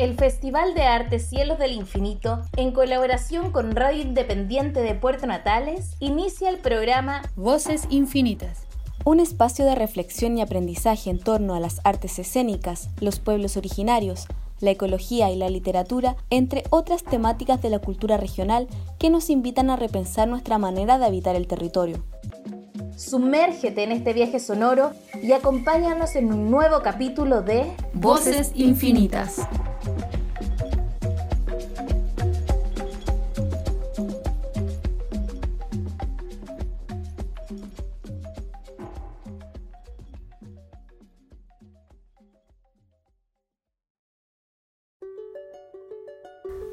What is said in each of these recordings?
El Festival de Arte Cielos del Infinito, en colaboración con Radio Independiente de Puerto Natales, inicia el programa Voces Infinitas. Un espacio de reflexión y aprendizaje en torno a las artes escénicas, los pueblos originarios, la ecología y la literatura, entre otras temáticas de la cultura regional que nos invitan a repensar nuestra manera de habitar el territorio. Sumérgete en este viaje sonoro y acompáñanos en un nuevo capítulo de Voces Infinitas.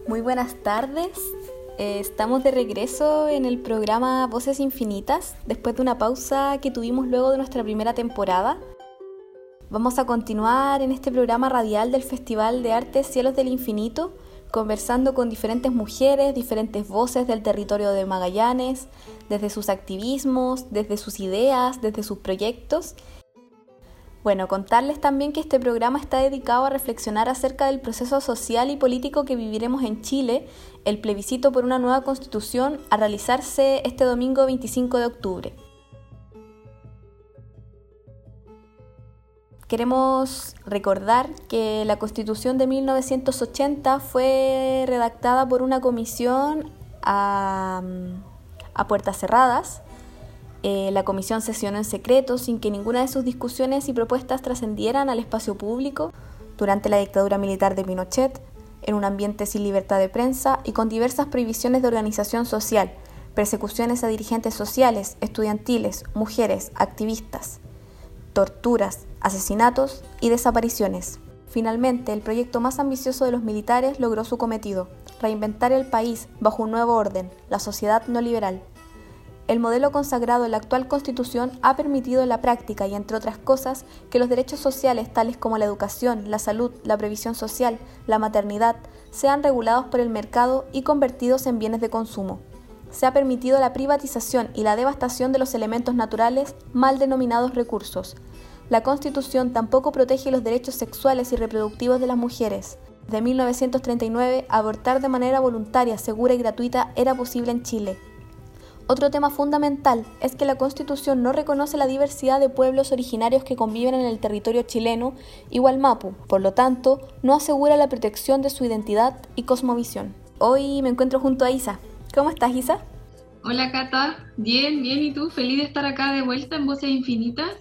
Muy buenas tardes. Eh, estamos de regreso en el programa Voces Infinitas, después de una pausa que tuvimos luego de nuestra primera temporada. Vamos a continuar en este programa radial del Festival de Arte Cielos del Infinito, conversando con diferentes mujeres, diferentes voces del territorio de Magallanes, desde sus activismos, desde sus ideas, desde sus proyectos bueno, contarles también que este programa está dedicado a reflexionar acerca del proceso social y político que viviremos en Chile, el plebiscito por una nueva constitución a realizarse este domingo 25 de octubre. Queremos recordar que la constitución de 1980 fue redactada por una comisión a, a puertas cerradas eh, la comisión sesionó en secreto sin que ninguna de sus discusiones y propuestas trascendieran al espacio público durante la dictadura militar de Pinochet, en un ambiente sin libertad de prensa y con diversas prohibiciones de organización social, persecuciones a dirigentes sociales, estudiantiles, mujeres, activistas, torturas, asesinatos y desapariciones. Finalmente, el proyecto más ambicioso de los militares logró su cometido, reinventar el país bajo un nuevo orden, la sociedad no liberal, el modelo consagrado en la actual Constitución ha permitido en la práctica y, entre otras cosas, que los derechos sociales tales como la educación, la salud, la previsión social, la maternidad, sean regulados por el mercado y convertidos en bienes de consumo. Se ha permitido la privatización y la devastación de los elementos naturales mal denominados recursos. La Constitución tampoco protege los derechos sexuales y reproductivos de las mujeres. De 1939, abortar de manera voluntaria, segura y gratuita era posible en Chile. Otro tema fundamental es que la Constitución no reconoce la diversidad de pueblos originarios que conviven en el territorio chileno, igual Mapu, por lo tanto, no asegura la protección de su identidad y cosmovisión. Hoy me encuentro junto a Isa. ¿Cómo estás, Isa? Hola, Cata. Bien, bien. ¿Y tú? Feliz de estar acá de vuelta en Voces Infinitas.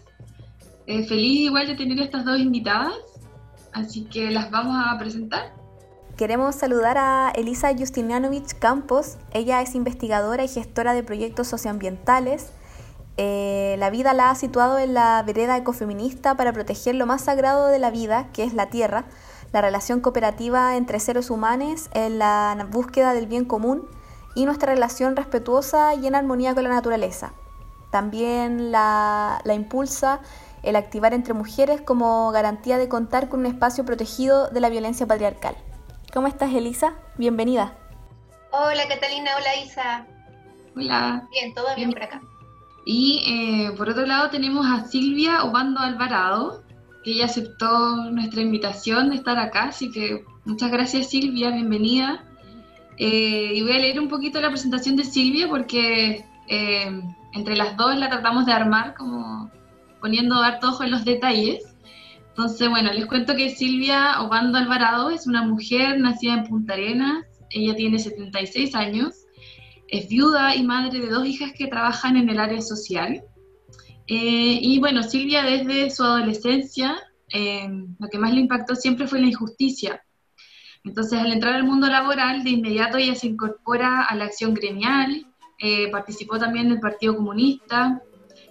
Eh, feliz igual de tener estas dos invitadas. Así que las vamos a presentar. Queremos saludar a Elisa Justinianovich Campos. Ella es investigadora y gestora de proyectos socioambientales. Eh, la vida la ha situado en la vereda ecofeminista para proteger lo más sagrado de la vida, que es la tierra, la relación cooperativa entre seres humanos en la búsqueda del bien común y nuestra relación respetuosa y en armonía con la naturaleza. También la, la impulsa el activar entre mujeres como garantía de contar con un espacio protegido de la violencia patriarcal. ¿Cómo estás, Elisa? Bienvenida. Hola, Catalina. Hola, Isa. Hola. Bien, todo bien, por acá. Y eh, por otro lado tenemos a Silvia Obando Alvarado, que ella aceptó nuestra invitación de estar acá, así que muchas gracias Silvia, bienvenida. Eh, y voy a leer un poquito la presentación de Silvia porque eh, entre las dos la tratamos de armar como poniendo harto ojo en los detalles. Entonces, bueno, les cuento que Silvia Obando Alvarado es una mujer nacida en Punta Arenas, ella tiene 76 años, es viuda y madre de dos hijas que trabajan en el área social. Eh, y bueno, Silvia desde su adolescencia, eh, lo que más le impactó siempre fue la injusticia. Entonces, al entrar al mundo laboral, de inmediato ella se incorpora a la acción gremial, eh, participó también del Partido Comunista,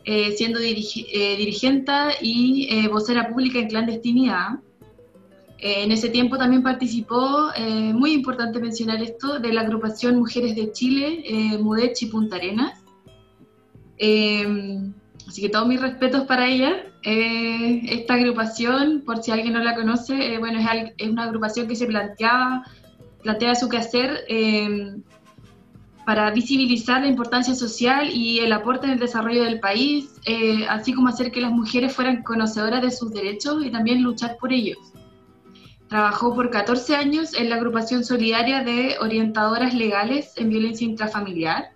eh, siendo eh, dirigente y eh, vocera pública en clandestinidad. en ese tiempo también participó, muy importante mencionar esto, de la agrupación Mujeres de Chile, Mudech y Punta Arenas. así que todos mis respetos para ella. esta agrupación, por si alguien no la conoce, bueno, es, es, una agrupación que se planteaba, plantea su quehacer para visibilizar la importancia social y el aporte en el desarrollo del país, eh, así como hacer que las mujeres fueran conocedoras de sus derechos y también luchar por ellos. Trabajó por 14 años en la agrupación solidaria de orientadoras legales en violencia intrafamiliar.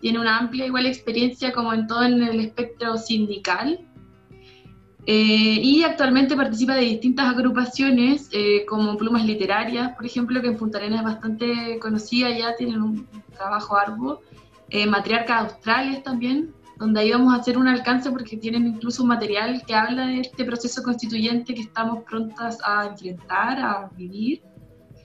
Tiene una amplia igual experiencia como en todo en el espectro sindical eh, y actualmente participa de distintas agrupaciones eh, como Plumas Literarias, por ejemplo, que en Punta Arenas es bastante conocida, ya tienen un trabajo arduo. Eh, Matriarcas Australes también, donde ahí vamos a hacer un alcance porque tienen incluso un material que habla de este proceso constituyente que estamos prontas a enfrentar, a vivir.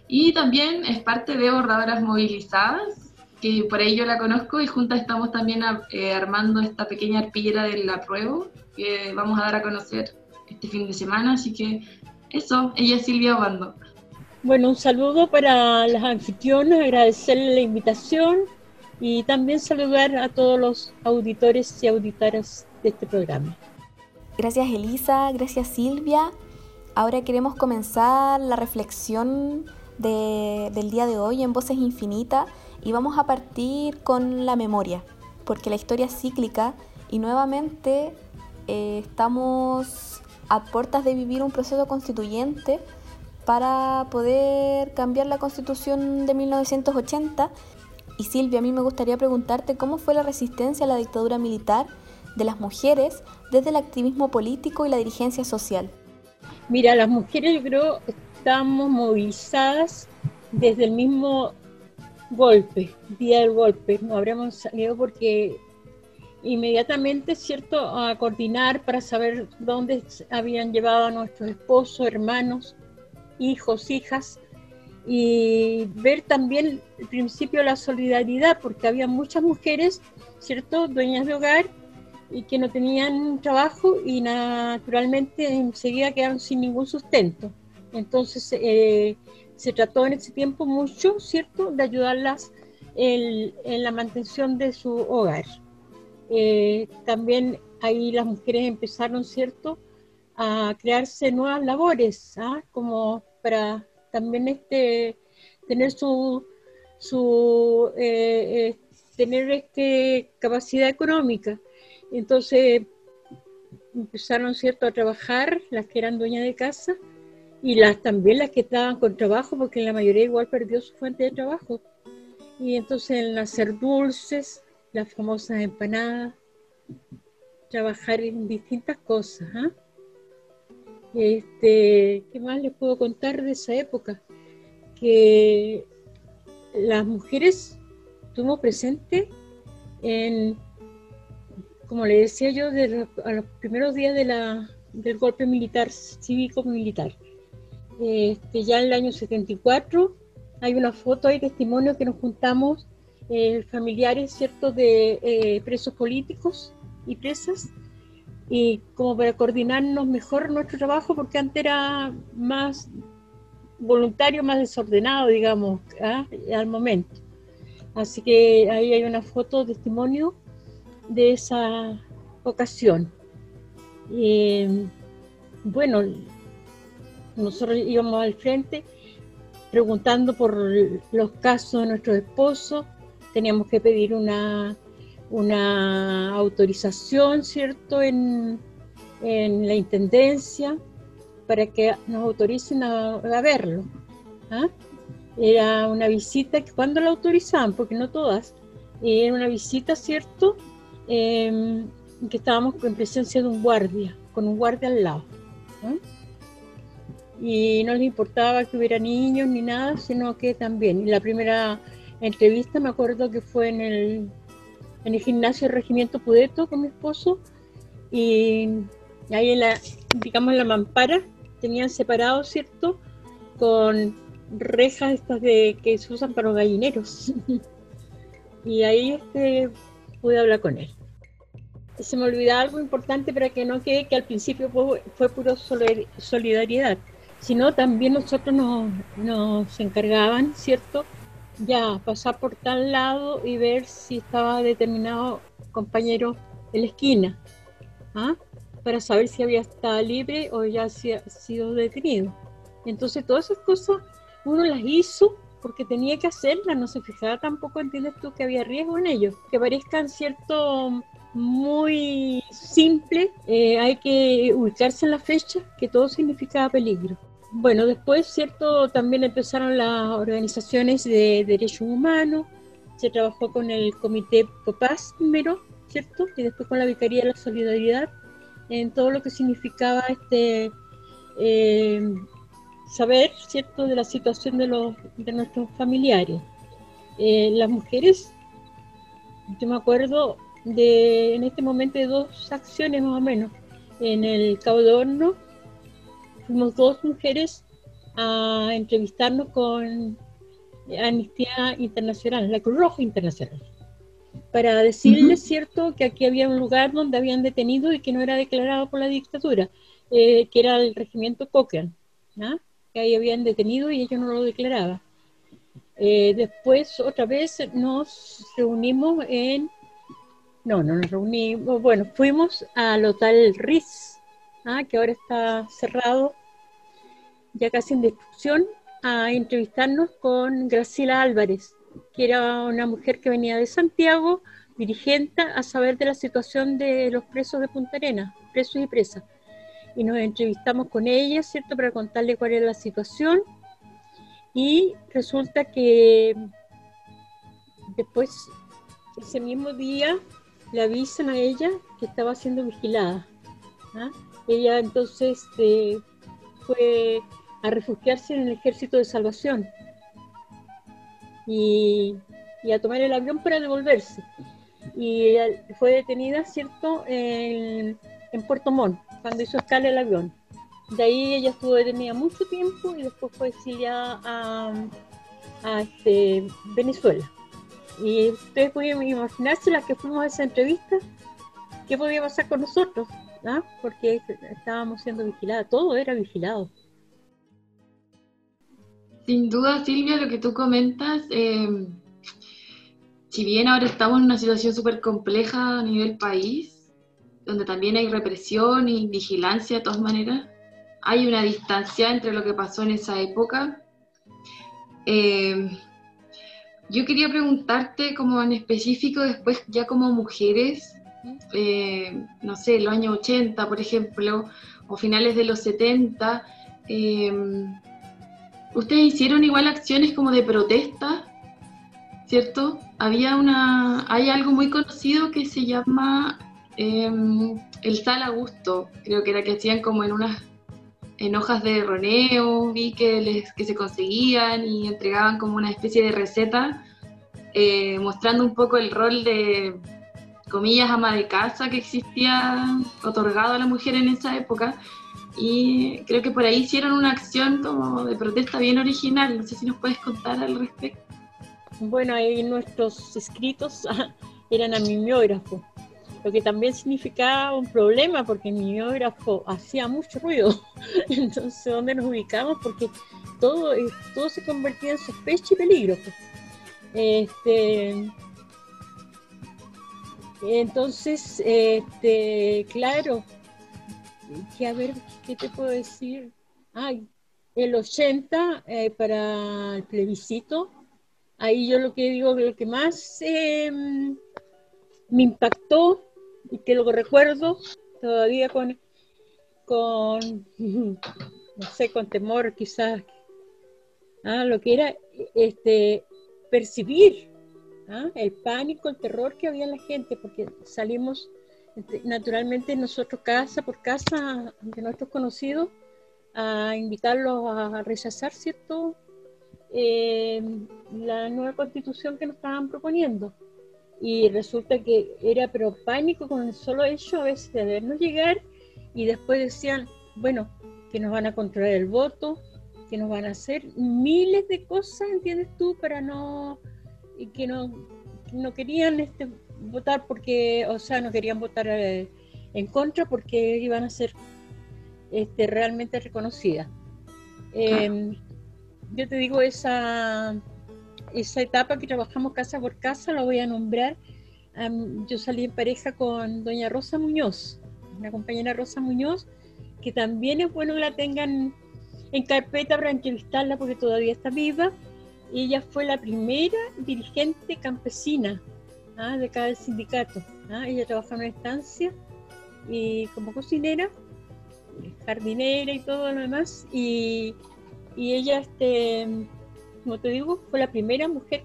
Y también es parte de Bordadoras Movilizadas, que por ahí yo la conozco y juntas estamos también eh, armando esta pequeña arpillera del apruebo que vamos a dar a conocer este fin de semana, así que eso, ella es Silvia Obando. Bueno, un saludo para las anfitrionas, agradecerle la invitación y también saludar a todos los auditores y auditoras de este programa. Gracias Elisa, gracias Silvia. Ahora queremos comenzar la reflexión del día de hoy en Voces Infinitas y vamos a partir con la memoria, porque la historia es cíclica y nuevamente eh, estamos a puertas de vivir un proceso constituyente para poder cambiar la constitución de 1980. Y Silvia, a mí me gustaría preguntarte cómo fue la resistencia a la dictadura militar de las mujeres desde el activismo político y la dirigencia social. Mira, las mujeres yo creo estamos movilizadas desde el mismo golpe, día del golpe. No habremos salido porque inmediatamente, ¿cierto?, a coordinar para saber dónde habían llevado a nuestros esposos, hermanos, hijos, hijas, y ver también el principio de la solidaridad, porque había muchas mujeres, ¿cierto?, dueñas de hogar y que no tenían trabajo y naturalmente enseguida quedaron sin ningún sustento. Entonces, eh, se trató en ese tiempo mucho, ¿cierto?, de ayudarlas en, la mantención de su hogar. Eh, también ahí las mujeres empezaron, ¿cierto?, a crearse nuevas labores, ¿ah? como para también este, tener su, su eh, eh, tener este, capacidad económica. Entonces empezaron, ¿cierto?, a trabajar las que eran dueñas de casa y las también las que estaban con trabajo, porque la mayoría igual perdió su fuente de trabajo. Y entonces en hacer dulces, las famosas empanadas, trabajar en distintas cosas. ¿ah? Este, ¿Qué más les puedo contar de esa época? Que las mujeres estuvimos presentes en, como le decía yo, de a los primeros días de la, del golpe militar, cívico-militar. Este, ya en el año 74 hay una foto, hay testimonio que nos juntamos eh, familiares, ¿cierto?, de eh, presos políticos y presas, y como para coordinarnos mejor nuestro trabajo, porque antes era más voluntario, más desordenado, digamos, ¿ah? al momento. Así que ahí hay una foto, testimonio de esa ocasión. Bueno, nosotros íbamos al frente preguntando por los casos de nuestros esposos, teníamos que pedir una, una autorización, ¿cierto?, en, la intendencia para que nos autoricen a, verlo. ¿ah? Era una visita que cuando la autorizaban, porque no todas, era una visita, ¿cierto?, em, que estábamos en presencia de un guardia, con un guardia al lado. ¿ah? y no les importaba que hubiera niños ni nada, sino que también. La primera entrevista me acuerdo que fue en el, en el gimnasio del Regimiento Pudeto con mi esposo y ahí en la, digamos en la mampara tenían separado, ¿cierto? Con rejas estas de que se usan para los gallineros. y ahí este, pude hablar con él. Se me olvidaba algo importante para que no quede que al principio fue, fue puro solidaridad sino también nosotros nos, encargaban, ¿cierto? Ya pasar por tal lado y ver si estaba determinado compañero en la esquina, ¿ah? para saber si había estado libre o ya ha sido detenido. Entonces todas esas cosas uno las hizo porque tenía que hacerla, no se fijaba tampoco, entiendes tú, que había riesgo en ello. Que parezcan cierto muy simple, eh, hay que ubicarse en la fecha, que todo significaba peligro. Bueno, después, cierto, también empezaron las organizaciones de derechos humanos, se trabajó con el Comité Popaz primero, ¿cierto? Y después con la Vicaría de la Solidaridad, en todo lo que significaba este eh, saber, ¿cierto?, de la situación de, los, de nuestros familiares. Eh, las mujeres, yo me acuerdo de, en este momento, de dos acciones más o menos. En el Cabo de Horno, fuimos dos mujeres a entrevistarnos con Amnistía Internacional, la Cruz Roja Internacional, para decirles, cierto, que aquí había un lugar donde habían detenido y que no era declarado por la dictadura, eh, que era el regimiento Cochrane, que ahí habían detenido y ellos no lo declaraban. Eh, después, otra vez, nos reunimos en... No, no nos reunimos, bueno, fuimos al Hotel Riz, ¿ah? que ahora está cerrado, ya casi en destrucción, a entrevistarnos con Graciela Álvarez, que era una mujer que venía de Santiago, dirigente, a saber de la situación de los presos de Punta Arenas, presos y presas. Y nos entrevistamos con ella, ¿cierto?, para contarle cuál era la situación. Y resulta que después, ese mismo día, le avisan a ella que estaba siendo vigilada. ¿ah? Ella entonces este, fue a refugiarse en el ejército de salvación y, a tomar el avión para devolverse. Y fue detenida, ¿cierto?, en, Puerto Montt, cuando hizo escala el avión. De ahí ella estuvo detenida mucho tiempo y después fue exiliada a, a este, Venezuela. Y ustedes pueden imaginarse las que fuimos a esa entrevista, qué podía pasar con nosotros, ¿ah? porque estábamos siendo vigiladas, todo era vigilado. Sin duda, Silvia, lo que tú comentas, eh, si bien ahora estamos en una situación súper compleja a nivel país, donde también hay represión y vigilancia de todas maneras, hay una distancia entre lo que pasó en esa época. Eh, yo quería preguntarte como en específico después ya como mujeres, eh, no sé, los años 80 por ejemplo, o finales de los 70, ustedes hicieron igual acciones como de protesta, ¿cierto? Había una, hay algo muy conocido que se llama em, el sal a gusto, creo que era que hacían como en unas en hojas de roneo, vi que, les, que se conseguían y entregaban como una especie de receta, eh, mostrando un poco el rol de, comillas, ama de casa que existía otorgado a la mujer en esa época, y creo que por ahí hicieron una acción como de protesta bien original. No sé si nos puedes contar al respecto. Bueno, ahí nuestros escritos eran a mimeógrafo, lo que también significaba un problema porque el mimeógrafo hacía mucho ruido. Entonces, ¿dónde nos ubicamos? Porque todo, eh, todo se convertía en sospecha y peligro. Este, entonces, este, claro, que a ver, ¿qué te puedo decir? Ay, el 80 eh, para el plebiscito, ahí yo lo que digo, lo que más em, me impactó y que lo recuerdo todavía con, con, no sé, con temor quizás, ah, lo que era este, percibir ah, el pánico, el terror que había en la gente, porque salimos este, naturalmente nosotros casa por casa de nuestros conocidos a invitarlos a rechazar, ¿cierto? Eh, la nueva constitución que nos estaban proponiendo. Y resulta que era pero pánico con el solo hecho a veces de vernos llegar y después decían, bueno, que nos van a controlar el voto, que nos van a hacer miles de cosas, ¿entiendes tú? Para no, y que no, no querían este, votar porque, o sea, no querían votar eh, en contra porque iban a ser este, realmente reconocidas. Em, yo te digo, esa, esa etapa que trabajamos casa por casa, la voy a nombrar. yo salí en pareja con doña Rosa Muñoz, una compañera Rosa Muñoz, que también es bueno que la tengan en carpeta para entrevistarla porque todavía está viva. Ella fue la primera dirigente campesina ¿ah? de cada sindicato. ¿ah? Ella trabajaba en una estancia y como cocinera, jardinera y todo lo demás. Y, y ella, este, como te digo, fue la primera mujer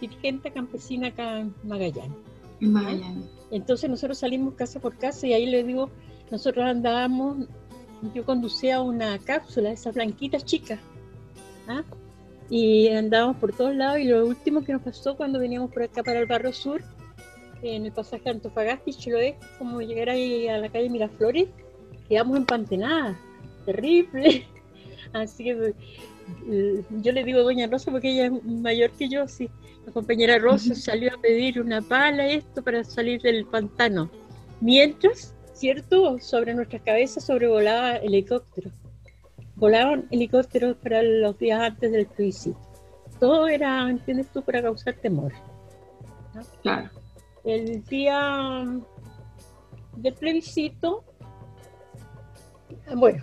dirigente campesina acá en Magallanes. Magallanes. Entonces nosotros salimos casa por casa y ahí le digo, nosotros andábamos, yo conducía una cápsula, esas blanquitas chicas, ¿ah? Y andábamos por todos lados y lo último que nos pasó cuando veníamos por acá para el barrio sur, en el pasaje Antofagasta y Chiloé, como llegar ahí a la calle Miraflores, quedamos empantenadas, terrible. Así que eh, yo le digo Doña Rosa porque ella es mayor que yo, sí. La compañera Rosa salió a pedir una pala, esto, para salir del pantano. Mientras, ¿cierto? Sobre nuestras cabezas sobrevolaba helicóptero. Volaban helicópteros para los días antes del plebiscito. Todo era, ¿entiendes tú?, para causar temor. Claro. El día del plebiscito, bueno,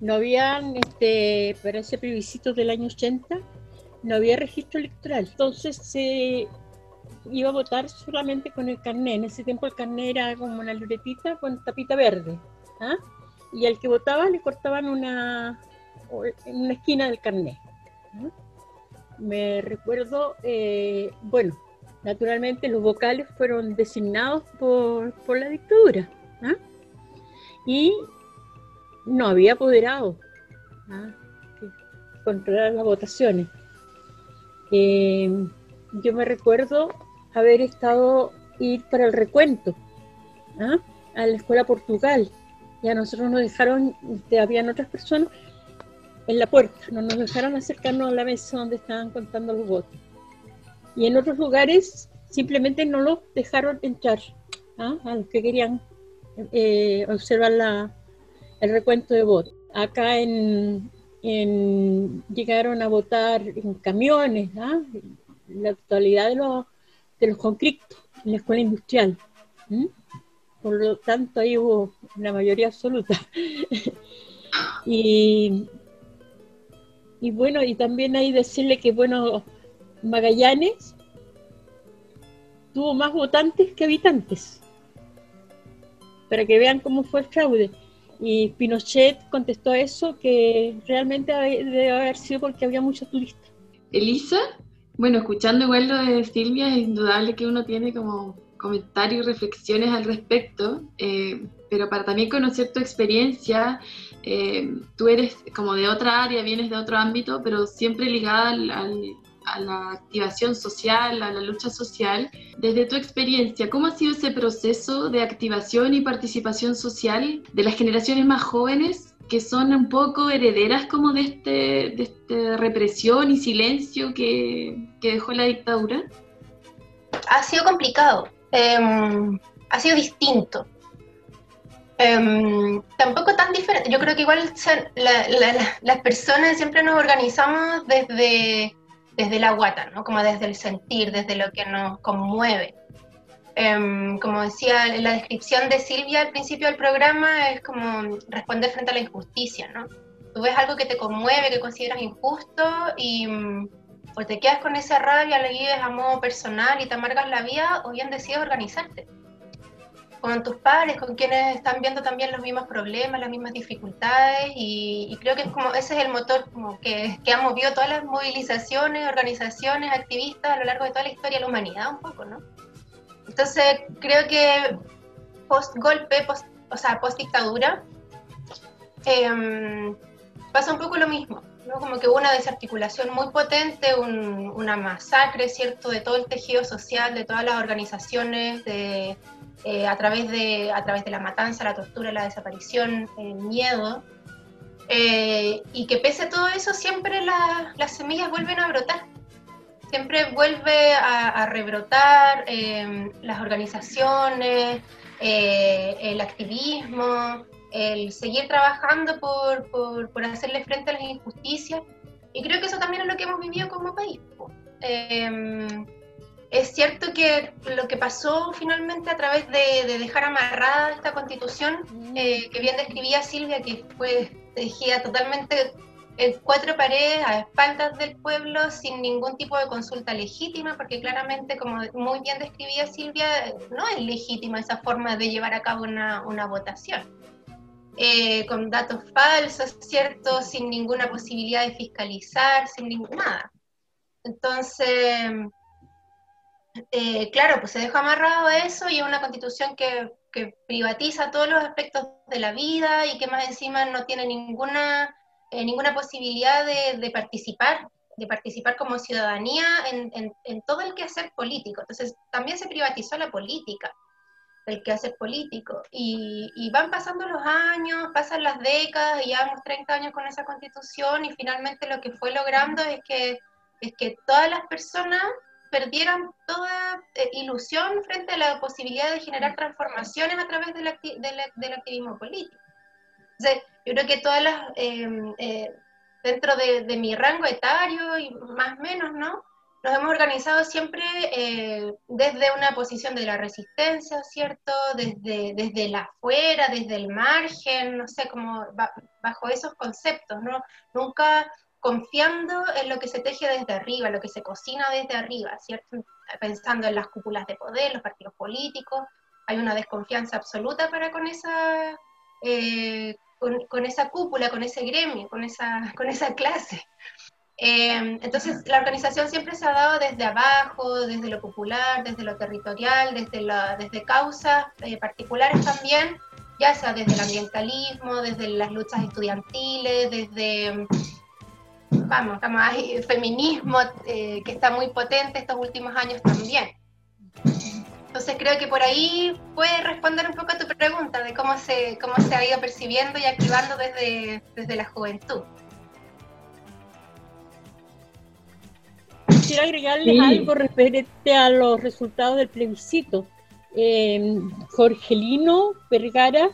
no habían, este, para ese plebiscito del año 80, no había registro electoral. Entonces se iba a votar solamente con el carnet. En ese tiempo el carnet era como una libretita con tapita verde. ¿ah? Y al que votaba le cortaban una, en una esquina del carnet. Me recuerdo, eh, bueno, naturalmente los vocales fueron designados por, por la dictadura. ¿ah? Y no había apoderado ¿ah? controlar las votaciones. Eh, yo me recuerdo haber estado ir para el recuento ¿ah? a la escuela Portugal. Y a nosotros nos dejaron, este, habían otras personas en la puerta, no nos dejaron acercarnos a la mesa donde estaban contando los votos. Y en otros lugares simplemente no los dejaron entrar ¿ah? a los que querían eh, observar la, el recuento de votos. Acá en, llegaron a votar en camiones, ¿ah? la totalidad de los, de los conflictos en la escuela industrial. Por lo tanto, ahí hubo una mayoría absoluta. y, y bueno, y también hay decirle que, bueno, Magallanes tuvo más votantes que habitantes, para que vean cómo fue el fraude. Y Pinochet contestó eso que realmente debe haber sido porque había muchos turistas. Elisa, bueno, escuchando igual lo de Silvia, es indudable que uno tiene como comentarios y reflexiones al respecto, eh, pero para también conocer tu experiencia, eh, tú eres como de otra área, vienes de otro ámbito, pero siempre ligada a la activación social, a la lucha social. Desde tu experiencia, ¿cómo ha sido ese proceso de activación y participación social de las generaciones más jóvenes que son un poco herederas como de este, de esta represión y silencio que, que, dejó la dictadura? Ha sido complicado, em, ha sido distinto. Um, tampoco tan diferente. Yo creo que igual las personas siempre nos organizamos desde desde la guata, ¿no? como desde el sentir, desde lo que nos conmueve. Um, como decía la descripción de Silvia al principio del programa, es como responder frente a la injusticia, ¿no? Tú ves algo que te conmueve, que consideras injusto y um, o te quedas con esa rabia, le vives a modo personal y te amargas la vida, o bien decides organizarte con tus padres, con quienes están viendo también los mismos problemas, las mismas dificultades y, creo que es como ese es el motor como que, que, ha movido todas las movilizaciones, organizaciones, activistas a lo largo de toda la historia de la humanidad un poco, ¿no? Entonces creo que post golpe, post, o sea, post dictadura, em, pasa un poco lo mismo. ¿no? Como que hubo una desarticulación muy potente, una masacre, ¿cierto?, de todo el tejido social, de todas las organizaciones, de, eh, a, través de, a través de la matanza, la tortura, la desaparición, el miedo, eh, y que pese a todo eso siempre las semillas vuelven a brotar, siempre vuelve a, rebrotar eh, las organizaciones, el activismo, el seguir trabajando por, por, por, hacerle frente a las injusticias, y creo que eso también es lo que hemos vivido como país es cierto que lo que pasó finalmente a través de, dejar amarrada esta constitución, mm. eh, que bien describía Silvia, que fue tejida totalmente en cuatro paredes a espaldas del pueblo sin ningún tipo de consulta legítima, porque claramente, como muy bien describía Silvia, no es legítima esa forma de llevar a cabo una, una votación. Eh, con datos falsos, ¿cierto? Sin ninguna posibilidad de fiscalizar, sin nada. Entonces, eh, claro, pues se deja amarrado a eso y a una constitución que, privatiza todos los aspectos de la vida y que más encima no tiene ninguna, eh, ninguna posibilidad de, participar, de participar como ciudadanía en, todo el quehacer político. Entonces, también se privatizó la política, el quehacer político. Y, y van pasando los años, pasan las décadas, y llevamos 30 años con esa constitución y finalmente lo que fue logrando es que, es que todas las personas perdieran toda eh, ilusión frente a la posibilidad de generar transformaciones a través del, acti del activismo político. Entonces, yo creo que todas las, eh, eh, dentro de, de, mi rango etario y más o menos, ¿no? Nos hemos organizado siempre eh, desde una posición de la resistencia, ¿cierto? Desde, desde la afuera, desde el margen, no sé, como bajo esos conceptos, ¿no? Nunca confiando en lo que se teje desde arriba, lo que se cocina desde arriba, ¿cierto? Pensando en las cúpulas de poder, los partidos políticos, hay una desconfianza absoluta para con esa, eh, con, esa cúpula, con ese gremio, con esa, con esa clase. Eh, entonces, la organización siempre se ha dado desde abajo, desde lo popular, desde lo territorial, desde, la, desde causas eh, particulares también, ya sea desde el ambientalismo, desde las luchas estudiantiles, desde vamos, el feminismo eh, que está muy potente estos últimos años también. Entonces creo que por ahí puede responder un poco a tu pregunta de cómo se, cómo se ha ido percibiendo y activando desde, desde la juventud. Quisiera agregarles sí. algo referente a los resultados del plebiscito. Eh, Jorgelino Vergara,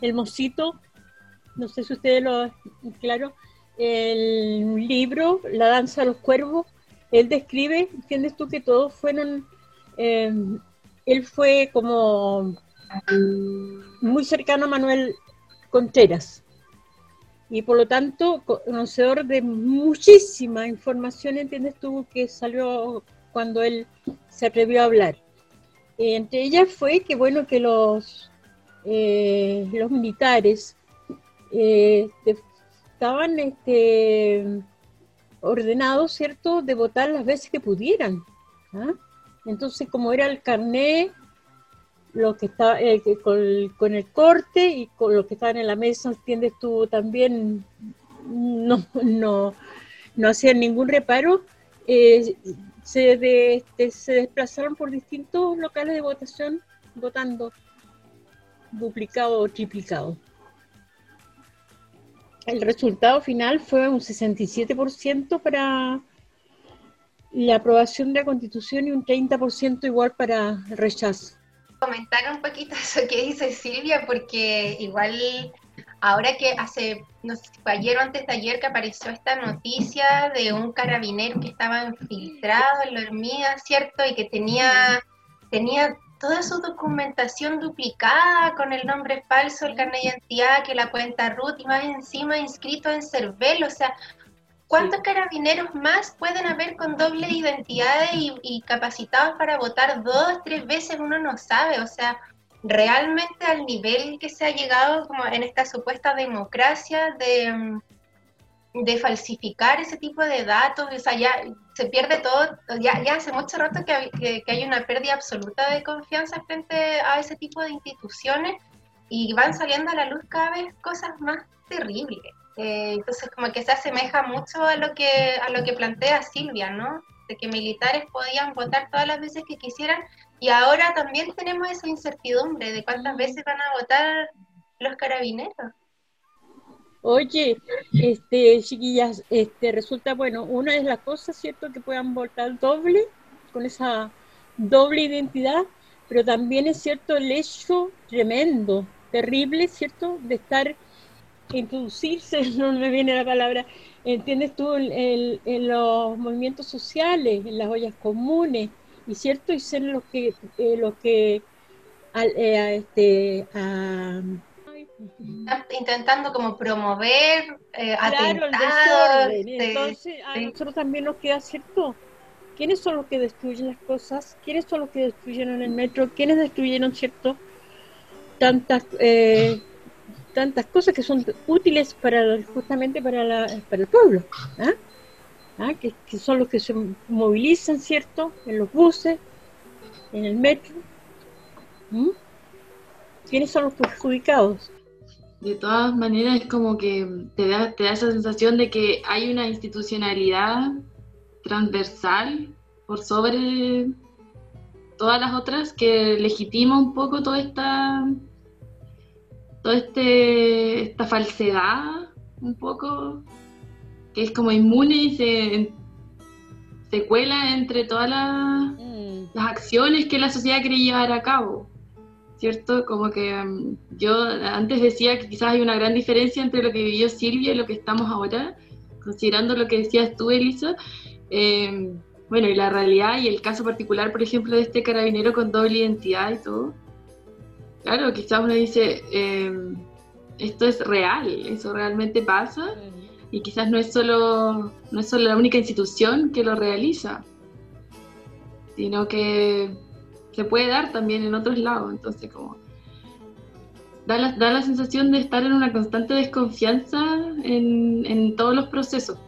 el mocito, no sé si ustedes lo claro, el libro La danza de los cuervos, él describe, entiendes tú, que todos fueron, eh, él fue como muy cercano a Manuel Contreras y por lo tanto conocedor de muchísima información, entiendes tú, que salió cuando él se atrevió a hablar. Eh, entre ellas fue que, bueno, que los, eh, los militares eh, estaban este, ordenados, ¿cierto?, de votar las veces que pudieran. ¿ah? Entonces, como era el carné, lo que está eh, con, con, el corte y con lo que estaban en la mesa, entiendes tú, también no, no, no hacían ningún reparo, eh, se, de, este, se desplazaron por distintos locales de votación votando duplicado o triplicado el resultado final fue un 67% para la aprobación de la constitución y un 30% igual para el rechazo. Comentar un poquito eso que dice Silvia, porque igual ahora que hace, no sé ayer o antes de ayer que apareció esta noticia de un carabinero que estaba infiltrado en la hormiga, ¿cierto? Y que tenía, tenía toda su documentación duplicada con el nombre falso, el carnet de identidad, que la cuenta RUT y más encima inscrito en CERVEL, o sea, ¿cuántos carabineros más pueden haber con doble identidad y, y, capacitados para votar dos, tres veces? Uno no sabe, o sea, realmente al nivel que se ha llegado como en esta supuesta democracia de de falsificar ese tipo de datos, o sea, ya se pierde todo, ya, ya hace mucho rato que, que, que, hay una pérdida absoluta de confianza frente a ese tipo de instituciones y van saliendo a la luz cada vez cosas más terribles. Eh, entonces como que se asemeja mucho a lo que, a lo que plantea Silvia, ¿no? De que militares podían votar todas las veces que quisieran y ahora también tenemos esa incertidumbre de cuántas veces van a votar los carabineros. Oye, este, chiquillas, este, resulta, bueno, una es la cosa, ¿cierto? Que puedan votar doble, con esa doble identidad, pero también es cierto el hecho tremendo, terrible, ¿cierto? De estar, introducirse, no me viene la palabra, entiendes tú, en, en los movimientos sociales, en las ollas comunes, y cierto, y ser los que, eh, los que, a, eh, este, a, intentando como promover eh, claro, el Entonces, a nosotros también nos queda cierto. ¿Quiénes son los que destruyen las cosas? ¿Quiénes son los que destruyeron el metro? ¿Quiénes destruyeron, cierto? Tantas eh, tantas cosas que son útiles para justamente para, la, para el pueblo. ¿ah? ¿Ah? Que, son los que se movilizan, ¿cierto? En los buses, en el metro. ¿Mm? ¿Quiénes son los perjudicados? De todas maneras es como que te da, te da esa sensación de que hay una institucionalidad transversal por sobre todas las otras que legitima un poco toda esta toda este, esta falsedad un poco que es como inmune y se, se cuela entre todas las, mm. las acciones que la sociedad quiere llevar a cabo. ¿Cierto? Como que mm, yo antes decía que quizás hay una gran diferencia entre lo que vivió Silvia y lo que estamos ahora, considerando lo que decías tú, Elisa. Eh, bueno, y la realidad y el caso particular, por ejemplo, de este carabinero con doble identidad y todo. Claro, quizás uno dice, eh, esto es real, eso realmente pasa, y quizás no es solo, no es solo la única institución que lo realiza, sino que se puede dar también en otros lados. Entonces, como da la, da la sensación de estar en una constante desconfianza en, en todos los procesos.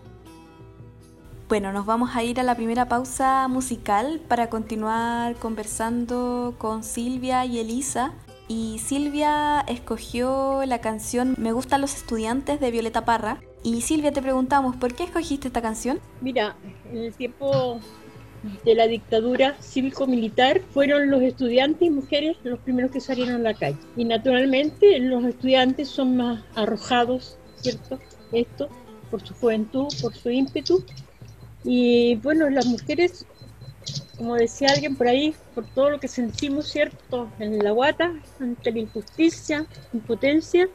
Bueno, nos vamos a ir a la primera pausa musical para continuar conversando con Silvia y Elisa. Y Silvia escogió la canción Me gustan los estudiantes de Violeta Parra. Y Silvia, te preguntamos, ¿por qué escogiste esta canción? Mira, en el tiempo de la dictadura cívico-militar fueron los estudiantes y mujeres los primeros que salieron a la calle. Y naturalmente los estudiantes son más arrojados, ¿cierto? Esto, por su juventud, por su ímpetu. Y bueno, las mujeres, como decía alguien por ahí, por todo lo que sentimos, ¿cierto? En la guata, ante la injusticia, impotencia,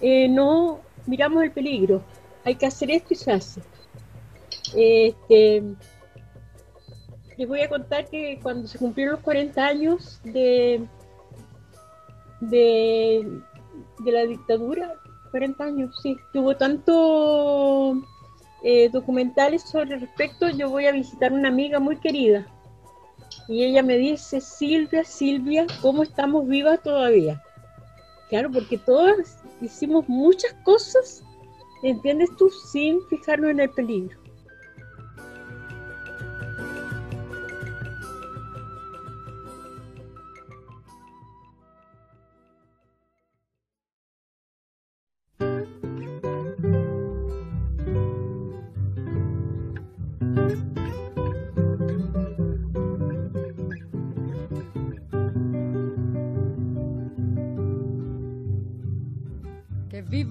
eh, no miramos el peligro. Hay que hacer esto y se hace. Este, les voy a contar que cuando se cumplieron los 40 años de, de, la dictadura, 40 años, sí, tuvo tanto eh, documentales sobre respecto, yo voy a visitar una amiga muy querida. Y ella me dice, Silvia, Silvia, ¿cómo estamos vivas todavía? Claro, porque todas hicimos muchas cosas, ¿entiendes tú? Sin fijarnos en el peligro.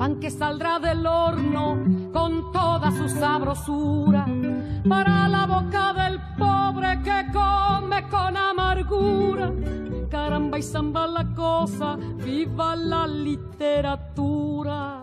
pan que saldrá del horno con toda su sabrosura para la boca del pobre que come con amargura. Caramba y zamba la cosa, viva la literatura.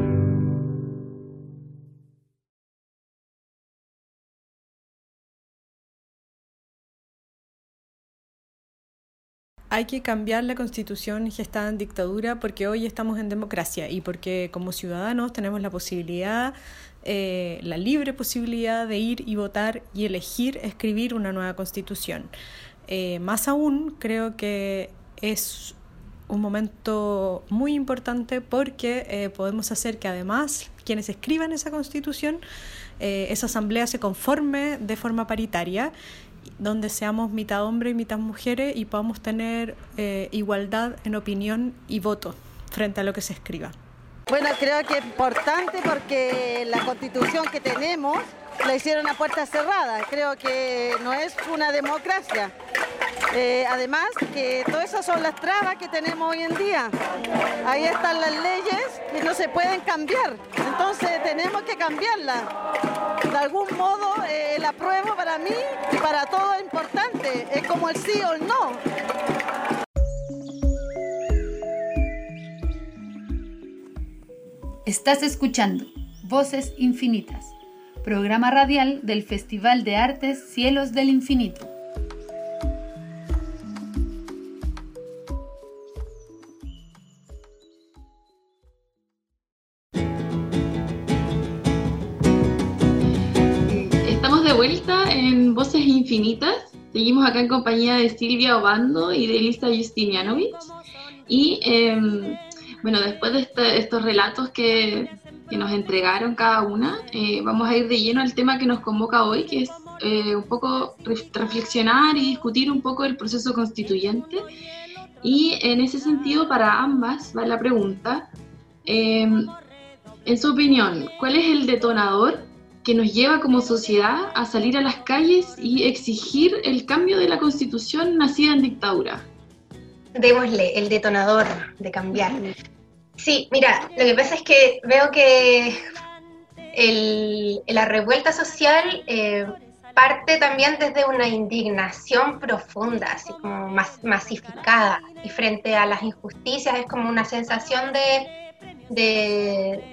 Hay que cambiar la constitución gestada en dictadura porque hoy estamos en democracia y porque como ciudadanos tenemos la posibilidad, eh, la libre posibilidad de ir y votar y elegir escribir una nueva constitución. Eh, más aún, creo que es un momento muy importante porque eh, podemos hacer que además quienes escriban esa constitución, esa asamblea se conforme de forma paritaria donde seamos mitad hombre y mitad mujeres y podamos tener eh, igualdad en opinión y voto frente a lo que se escriba. Bueno, creo que es importante porque la constitución que tenemos la hicieron a puertas cerradas. Creo que no es una democracia. Eh, además, que todas esas son las trabas que tenemos hoy en día. Ahí están las leyes que no se pueden cambiar. Entonces tenemos que cambiarlas. De algún modo, eh, el apruebo para mí y para todo es importante. Es como el sí o el no. Estás escuchando Voces Infinitas, programa radial del Festival de Artes Cielos del Infinito. Estamos de vuelta en Voces Infinitas. Seguimos acá en compañía de Silvia Obando y de Elisa Justinianovich. Y em, bueno, después de este- estos relatos que, que nos entregaron cada una, eh, vamos a ir de lleno al tema que nos convoca hoy, que es eh, un poco ref- reflexionar y discutir un poco el proceso constituyente. Y en ese sentido, para ambas va la pregunta, em, en su opinión, ¿cuál es el detonador que nos lleva como sociedad a salir a las calles y exigir el cambio de la constitución nacida en dictadura? Démosle el detonador de cambiar. Sí, mira, lo que pasa es que veo que el- la revuelta social eh, parte también desde una indignación profunda, así como mas- masificada, y frente a las injusticias es como una sensación de, de,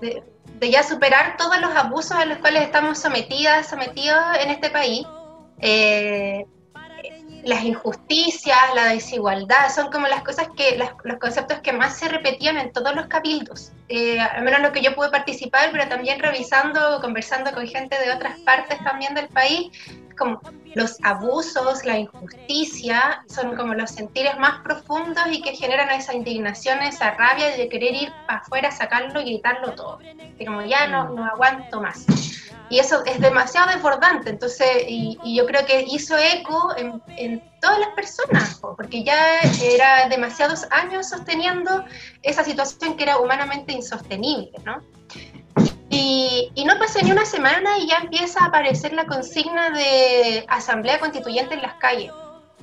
de- ya superar todos los abusos a los cuales estamos sometidas, sometidos en este país. Eh, las injusticias, la desigualdad, son como las cosas que, los conceptos que más se repetían en todos los cabildos. Eh, al menos lo que yo pude participar, pero también revisando, conversando con gente de otras partes también del país, como los abusos, la injusticia, son como los sentires más profundos y que generan esa indignación, esa rabia de querer ir para afuera, sacarlo y gritarlo todo. Y como ya no, no aguanto más. Y eso es demasiado desbordante, entonces, y, y yo creo que hizo eco en, en todas las personas, po, porque ya era demasiados años sosteniendo esa situación que era humanamente insostenible, ¿no? Y, y no pasa ni una semana y ya empieza a aparecer la consigna de asamblea constituyente en las calles,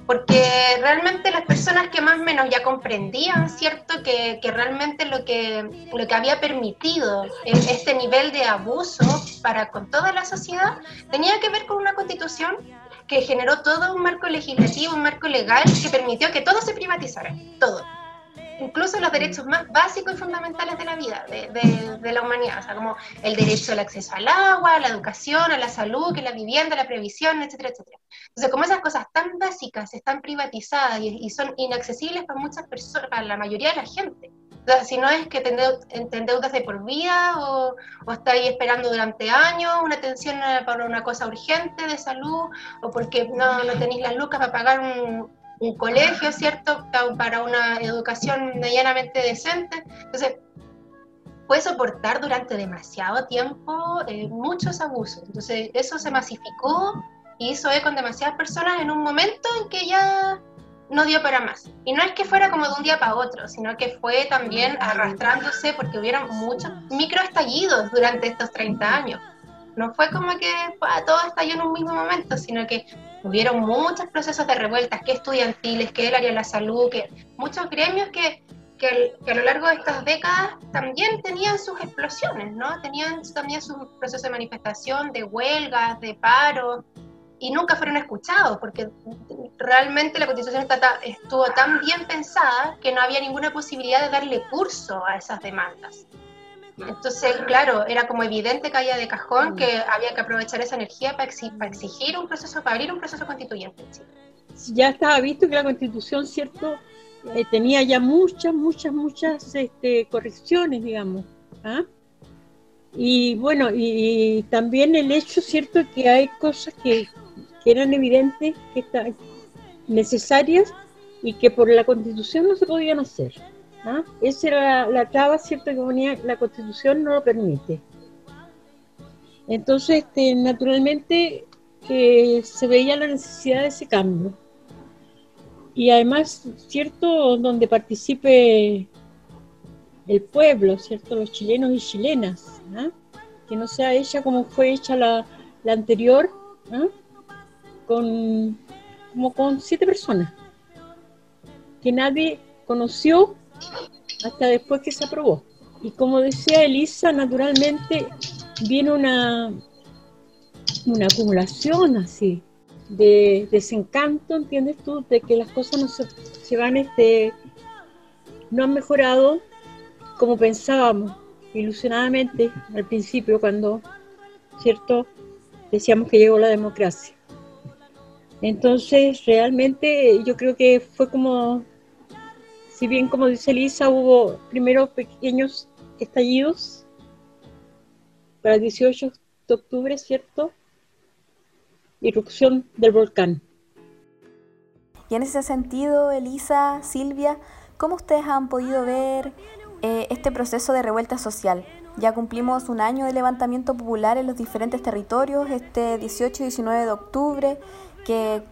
porque realmente las personas que más o menos ya comprendían, ¿cierto?, que, que realmente lo que, lo que había permitido el- este nivel de abuso para con toda la sociedad tenía que ver con una constitución que generó todo un marco legislativo, un marco legal que permitió que todo se privatizara, todo. Incluso los derechos más básicos y fundamentales de la vida, de, la humanidad, o sea, como el derecho al acceso al agua, a la educación, a la salud, que la vivienda, la previsión, etcétera, etcétera. Entonces, como esas cosas tan básicas están privatizadas y, y son inaccesibles para muchas personas, para la mayoría de la gente. Sea, si no es que te endeu- te endeudas de por vida o, o estás ahí esperando durante años una atención eh, para una cosa urgente de salud o porque no, no tenéis las lucas para pagar un, un colegio, ¿cierto? Para una educación medianamente decente. Entonces, puede soportar durante demasiado tiempo eh, muchos abusos. Entonces, eso se masificó y hizo eco en demasiadas personas en un momento en que ya no dio para más. Y no es que fuera como de un día para otro, sino que fue también arrastrándose porque hubieron muchos microestallidos durante estos 30 años. No fue como que todo estalló en un mismo momento, sino que hubieron muchos procesos de revueltas, que estudiantiles, que el área de la salud, que muchos gremios que, que, a lo largo de estas décadas también tenían sus explosiones, ¿no? Tenían también sus procesos de manifestación, de huelgas, de paros, y nunca fueron escuchados, porque realmente la constitución estuvo tan bien pensada que no había ninguna posibilidad de darle curso a esas demandas. Entonces, claro, era como evidente que había de cajón que había que aprovechar esa energía para, exigir un proceso, para abrir un proceso constituyente Ya estaba visto que la constitución, ¿cierto? Eh, tenía ya muchas, muchas, muchas este, correcciones, digamos. ¿ah? Y bueno, y, también el hecho, ¿cierto?, que hay cosas que, que eran evidentes, que están necesarias y que por la constitución no se podían hacer. ¿Ah? Esa era la, traba, ¿cierto? Que la constitución no lo permite. Entonces, este, naturalmente, que se veía la necesidad de ese cambio. Y además, ¿cierto? Donde participe el pueblo, ¿cierto? Los chilenos y chilenas, ¿ah? que no sea hecha como fue hecha la, la anterior, ¿ah? con, como con siete personas, que nadie conoció hasta después que se aprobó. Y como decía Elisa, naturalmente viene una, una acumulación así de desencanto, ¿entiendes tú? De que las cosas no se, van, este, no han mejorado como pensábamos ilusionadamente al principio cuando, ¿cierto? Decíamos que llegó la democracia. Entonces, realmente yo creo que fue como si bien como dice Lisa, hubo primero pequeños estallidos para el 18 de octubre, ¿cierto? Irrupción del volcán. Y en ese sentido, Elisa, Silvia, ¿cómo ustedes han podido ver eh, este proceso de revuelta social? Ya cumplimos un año de levantamiento popular en los diferentes territorios, este 18 y 19 de octubre, que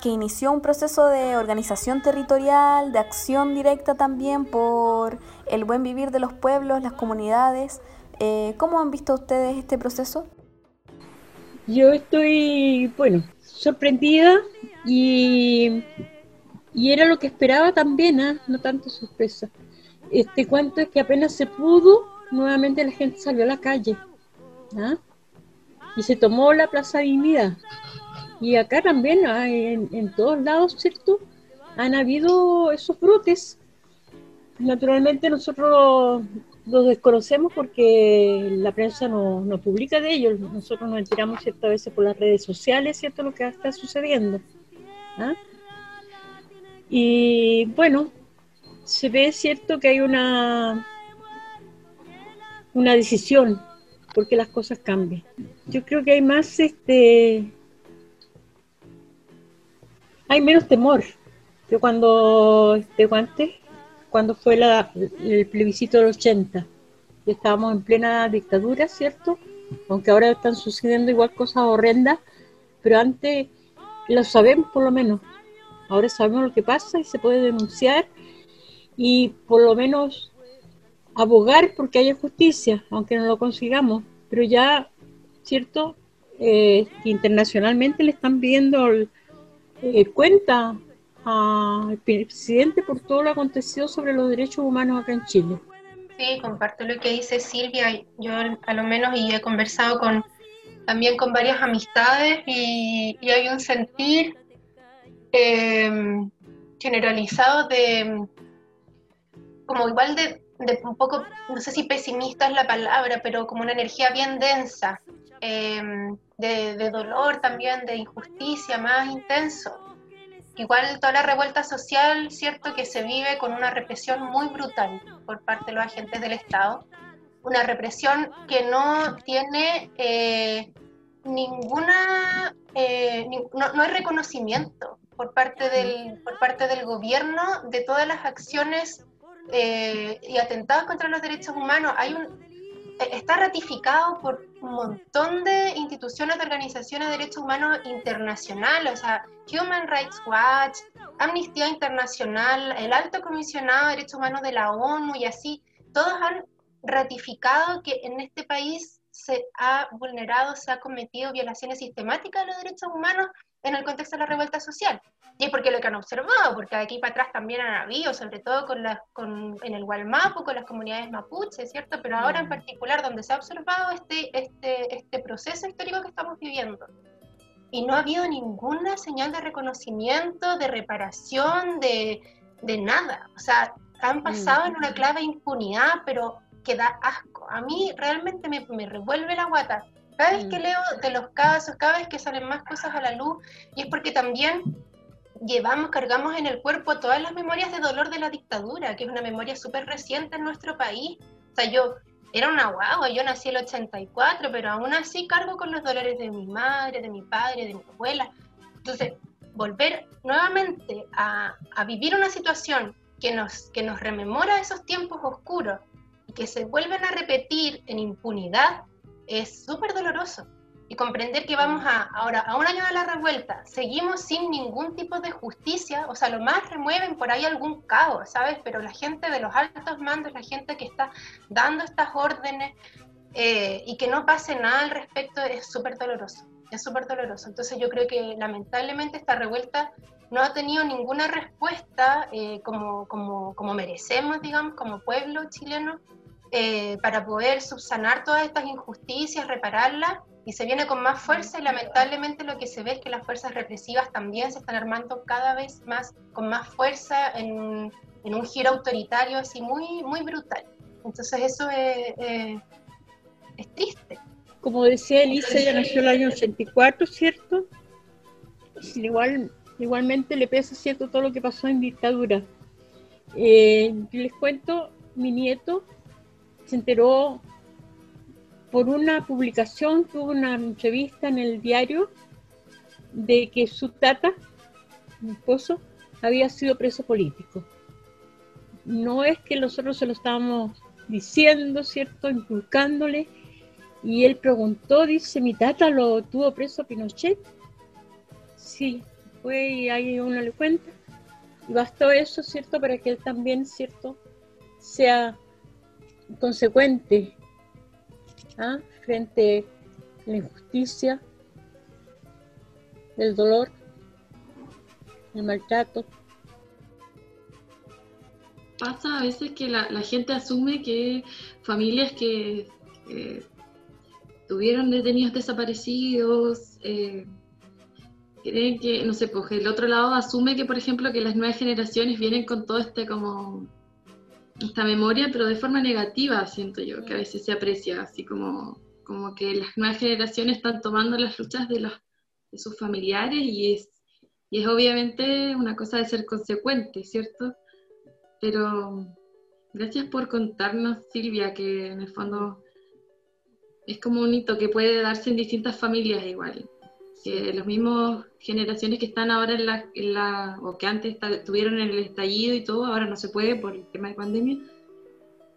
que inició un proceso de organización territorial, de acción directa también por el buen vivir de los pueblos, las comunidades. Eh, ¿Cómo han visto ustedes este proceso? Yo estoy, bueno, sorprendida y, y era lo que esperaba también, ¿ah? no tanto sorpresa. Este cuento es que apenas se pudo, nuevamente la gente salió a la calle ¿ah? y se tomó la Plaza Dignidad. Y acá también, en, todos lados, ¿cierto? Han habido esos brotes. Naturalmente nosotros los desconocemos porque la prensa no, no publica de ellos. Nosotros nos enteramos ciertas veces por las redes sociales, ¿cierto? Lo que está sucediendo. ¿ah? Y bueno, se ve cierto que hay una, una decisión porque las cosas cambian. Yo creo que hay más este hay menos temor que cuando, este, cuando fue la, el plebiscito del 80. Estábamos en plena dictadura, ¿cierto? Aunque ahora están sucediendo igual cosas horrendas, pero antes lo sabemos por lo menos. Ahora sabemos lo que pasa y se puede denunciar y por lo menos abogar porque haya justicia, aunque no lo consigamos. Pero ya, ¿cierto? Eh, internacionalmente le están viendo eh, cuenta al presidente por todo lo acontecido sobre los derechos humanos acá en Chile. Sí, comparto lo que dice Silvia. Yo a lo menos y he conversado con también con varias amistades y, hay un sentir em, generalizado de como igual de, un poco, no sé si pesimista es la palabra, pero como una energía bien densa Em, de, dolor también, de injusticia más intenso. Igual toda la revuelta social, cierto, que se vive con una represión muy brutal por parte de los agentes del Estado, una represión que no tiene eh, ninguna, eh, no, hay reconocimiento por parte del, por parte del gobierno de todas las acciones eh, y atentados contra los derechos humanos. Hay un, está ratificado por un montón de instituciones de organizaciones de derechos humanos internacionales, o sea, Human Rights Watch, Amnistía Internacional, el Alto Comisionado de Derechos Humanos de la ONU y así, todos han ratificado que en este país se ha vulnerado, se ha cometido violaciones sistemáticas de los derechos humanos en el contexto de la revuelta social. Y es porque lo que han observado, porque aquí para atrás también han habido, sobre todo con las, con, en el Gualmapu, con las comunidades mapuche, ¿cierto? Pero ahora en particular, donde se ha observado este, este, este proceso histórico que estamos viviendo. Y no ha habido ninguna señal de reconocimiento, de reparación, de, de nada. O sea, han pasado en una clave impunidad, pero que da asco. A mí realmente me, me revuelve la guata. Cada vez que leo de los casos, cada vez que salen más cosas a la luz, y es porque también llevamos, cargamos en el cuerpo todas las memorias de dolor de la dictadura, que es una memoria súper reciente en nuestro país. O sea, yo era una guagua, yo nací en el 84, pero aún así cargo con los dolores de mi madre, de mi padre, de mi abuela. Entonces, volver nuevamente a, a vivir una situación que nos, que nos rememora esos tiempos oscuros y que se vuelven a repetir en impunidad es súper doloroso y comprender que vamos a, ahora a un año de la revuelta, seguimos sin ningún tipo de justicia, o sea, lo más remueven por ahí algún caos, ¿sabes? Pero la gente de los altos mandos, la gente que está dando estas órdenes eh, y que no pase nada al respecto es súper doloroso, es súper doloroso. Entonces yo creo que lamentablemente esta revuelta no ha tenido ninguna respuesta eh, como, como, como merecemos, digamos, como pueblo chileno, eh, para poder subsanar todas estas injusticias, repararlas y se viene con más fuerza y lamentablemente lo que se ve es que las fuerzas represivas también se están armando cada vez más con más fuerza en, en un giro autoritario así muy, muy brutal. Entonces eso es, es triste. Como decía Elisa, ella nació en el año 84, ¿cierto? Igual, igualmente le pesa, ¿cierto?, todo lo que pasó en dictadura. Eh, les cuento, mi nieto se enteró por una publicación, tuvo una entrevista en el diario de que su tata, mi esposo, había sido preso político. No es que nosotros se lo estábamos diciendo, ¿cierto? Inculcándole. Y él preguntó, dice, ¿mi tata lo tuvo preso Pinochet? Sí, fue y ahí uno le cuenta. Y bastó eso, ¿cierto? Para que él también, ¿cierto? Sea consecuente ¿ah? frente a la injusticia, el dolor, el maltrato. Pasa a veces que la, gente asume que familias que tuvieron detenidos desaparecidos, eh, creen que, no sé, pues el otro lado asume que, por ejemplo, que las nuevas generaciones vienen con todo este como esta memoria, pero de forma negativa, siento yo, que a veces se aprecia, así como, como que las nuevas generaciones están tomando las luchas de, los, de sus familiares y es, y es obviamente una cosa de ser consecuente, ¿cierto? Pero gracias por contarnos, Silvia, que en el fondo es como un hito que puede darse en distintas familias igual que los mismos generaciones que están ahora en la, en la o que antes estuvieron en el estallido y todo, ahora no se puede por el tema de pandemia,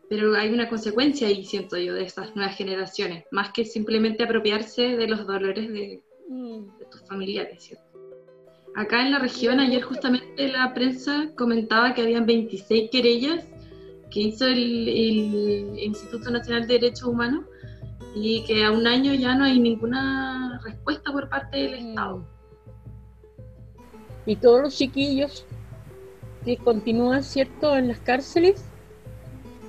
pero hay una consecuencia ahí, siento yo, de estas nuevas generaciones, más que simplemente apropiarse de los dolores de, de tus familiares, ¿cierto? Acá en la región, ayer justamente la prensa comentaba que habían 26 querellas que hizo el, el Instituto Nacional de Derechos Humanos y que a un año ya no hay ninguna respuesta por parte del mm. Estado. Y todos los chiquillos que continúan, ¿cierto?, en las cárceles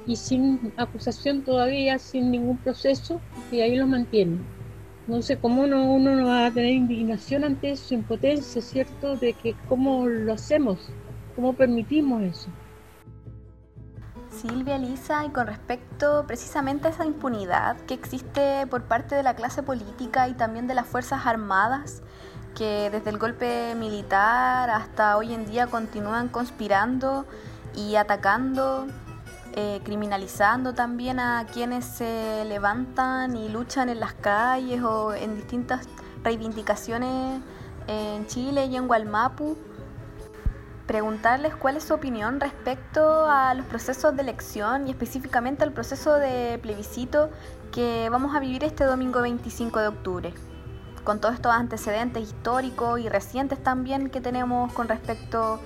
y sin acusación todavía, sin ningún proceso, y ahí los mantienen. No sé cómo uno, uno no va a tener indignación ante su impotencia, ¿cierto?, de que cómo lo hacemos, cómo permitimos eso. Silvia, Lisa, y con respecto precisamente a esa impunidad que existe por parte de la clase política y también de las Fuerzas Armadas, que desde el golpe militar hasta hoy en día continúan conspirando y atacando, eh, criminalizando también a quienes se levantan y luchan en las calles o en distintas reivindicaciones en Chile y en Gualmapu preguntarles cuál es su opinión respecto a los procesos de elección y específicamente al proceso de plebiscito que vamos a vivir este domingo 25 de octubre, con todos estos antecedentes históricos y recientes también que tenemos con respecto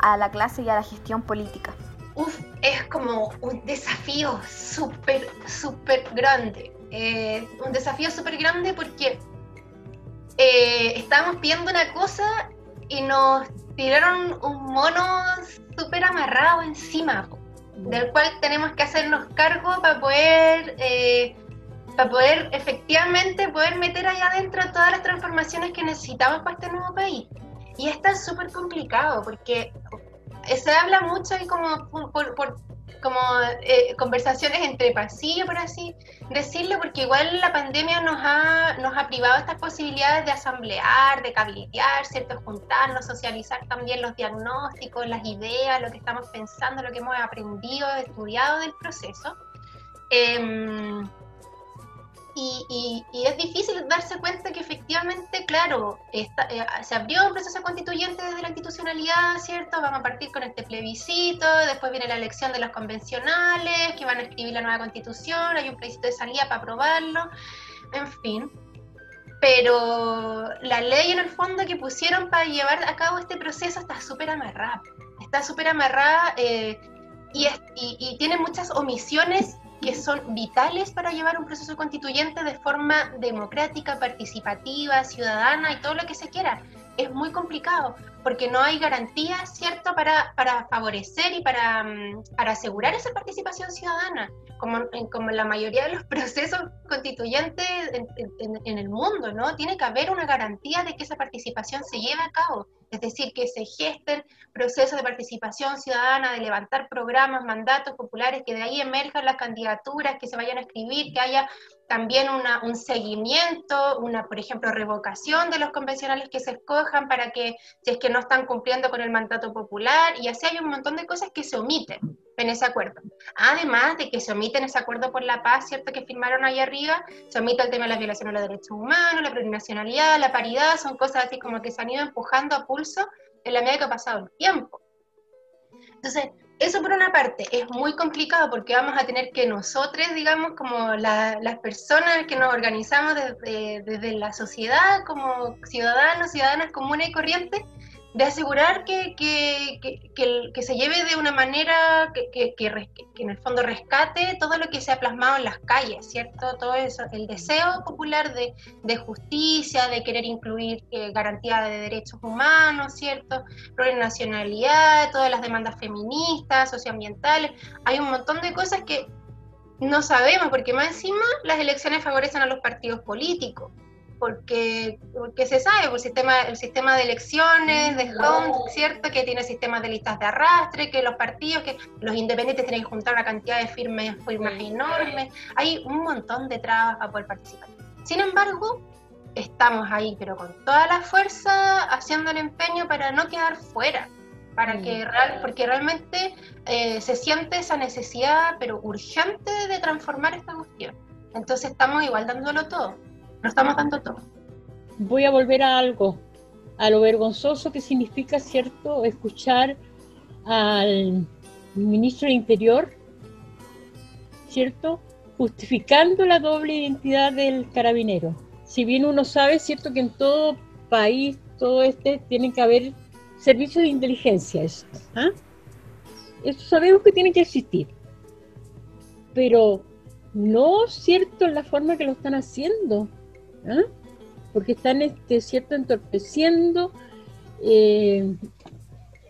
a la clase y a la gestión política. Uf, es como un desafío súper, súper grande. Eh, un desafío súper grande porque eh, estábamos pidiendo una cosa y nos tiraron un mono súper amarrado encima, del cual tenemos que hacernos cargo para poder, eh, para poder efectivamente poder meter ahí adentro todas las transformaciones que necesitamos para este nuevo país. Y está súper complicado porque se habla mucho y como por, como eh, conversaciones entre pasillos, por así decirlo, porque igual la pandemia nos ha, nos ha privado estas posibilidades de asamblear, de cabildear, ¿cierto? juntarnos, socializar también los diagnósticos, las ideas, lo que estamos pensando, lo que hemos aprendido, estudiado del proceso. Eh, y, es difícil darse cuenta que efectivamente, claro, eh, se abrió un proceso constituyente desde la institucionalidad, ¿cierto? Vamos a partir con este plebiscito, después viene la elección de los convencionales, que van a escribir la nueva constitución, hay un plebiscito de salida para aprobarlo, en fin. Pero la ley en el fondo que pusieron para llevar a cabo este proceso está súper amarrada, está súper amarrada eh, y, y tiene muchas omisiones que son vitales para llevar un proceso constituyente de forma democrática, participativa, ciudadana y todo lo que se quiera. Es muy complicado porque no hay garantías, ¿cierto?, para, para favorecer y para, mm, para asegurar esa participación ciudadana, como, como en la mayoría de los procesos constituyentes en, en el mundo, ¿no? Tiene que haber una garantía de que esa participación se lleve a cabo es decir, que se gesten procesos de participación ciudadana, de levantar programas, mandatos populares, que de ahí emerjan las candidaturas, que se vayan a escribir, que haya también una, un seguimiento, una, por ejemplo, revocación de los convencionales que se escojan para que, si es que no están cumpliendo con el mandato popular, y así hay un montón de cosas que se omiten en ese acuerdo. Además de que se omite en ese acuerdo por la paz, ¿cierto?, que firmaron ahí arriba, se omite el tema de las violaciones de los derechos humanos, la plurinacionalidad, la paridad, son cosas así como que se han ido empujando a pulso en la medida que ha pasado el tiempo. Entonces, eso por una parte es muy complicado porque vamos a tener que nosotros, digamos, como las personas que nos organizamos desde, desde, la sociedad, como ciudadanos, ciudadanas comunes y corrientes, de asegurar que, que, que, que, se lleve de una manera que, en el fondo rescate todo lo que se ha plasmado en las calles, ¿cierto? Todo eso, el deseo popular de, de justicia, de querer incluir eh, garantía de derechos humanos, ¿cierto? nacionalidad, todas las demandas feministas, socioambientales, hay un montón de cosas que no sabemos, porque más encima las elecciones favorecen a los partidos políticos porque, porque se sabe, por el sistema, el sistema de elecciones, de Hunt, ¿cierto? Que tiene sistemas de listas de arrastre, que los partidos, que los independientes tienen que juntar una cantidad de firmas, firmas enormes. Hay un montón de trabas para poder participar. Sin embargo, estamos ahí, pero con toda la fuerza, haciendo el empeño para no quedar fuera, para que real, porque realmente eh, se siente esa necesidad, pero urgente, de transformar esta cuestión. Entonces estamos igual dándolo todo. No estamos dando todo. Voy a volver a algo, a lo vergonzoso que significa, ¿cierto?, escuchar al ministro de Interior, ¿cierto?, justificando la doble identidad del carabinero. Si bien uno sabe, ¿cierto?, que en todo país, todo este, tiene que haber servicios de inteligencia. Eso, ¿ah? eso sabemos que tiene que existir. Pero no, ¿cierto?, en la forma que lo están haciendo. ¿Ah? porque están este, cierto entorpeciendo eh,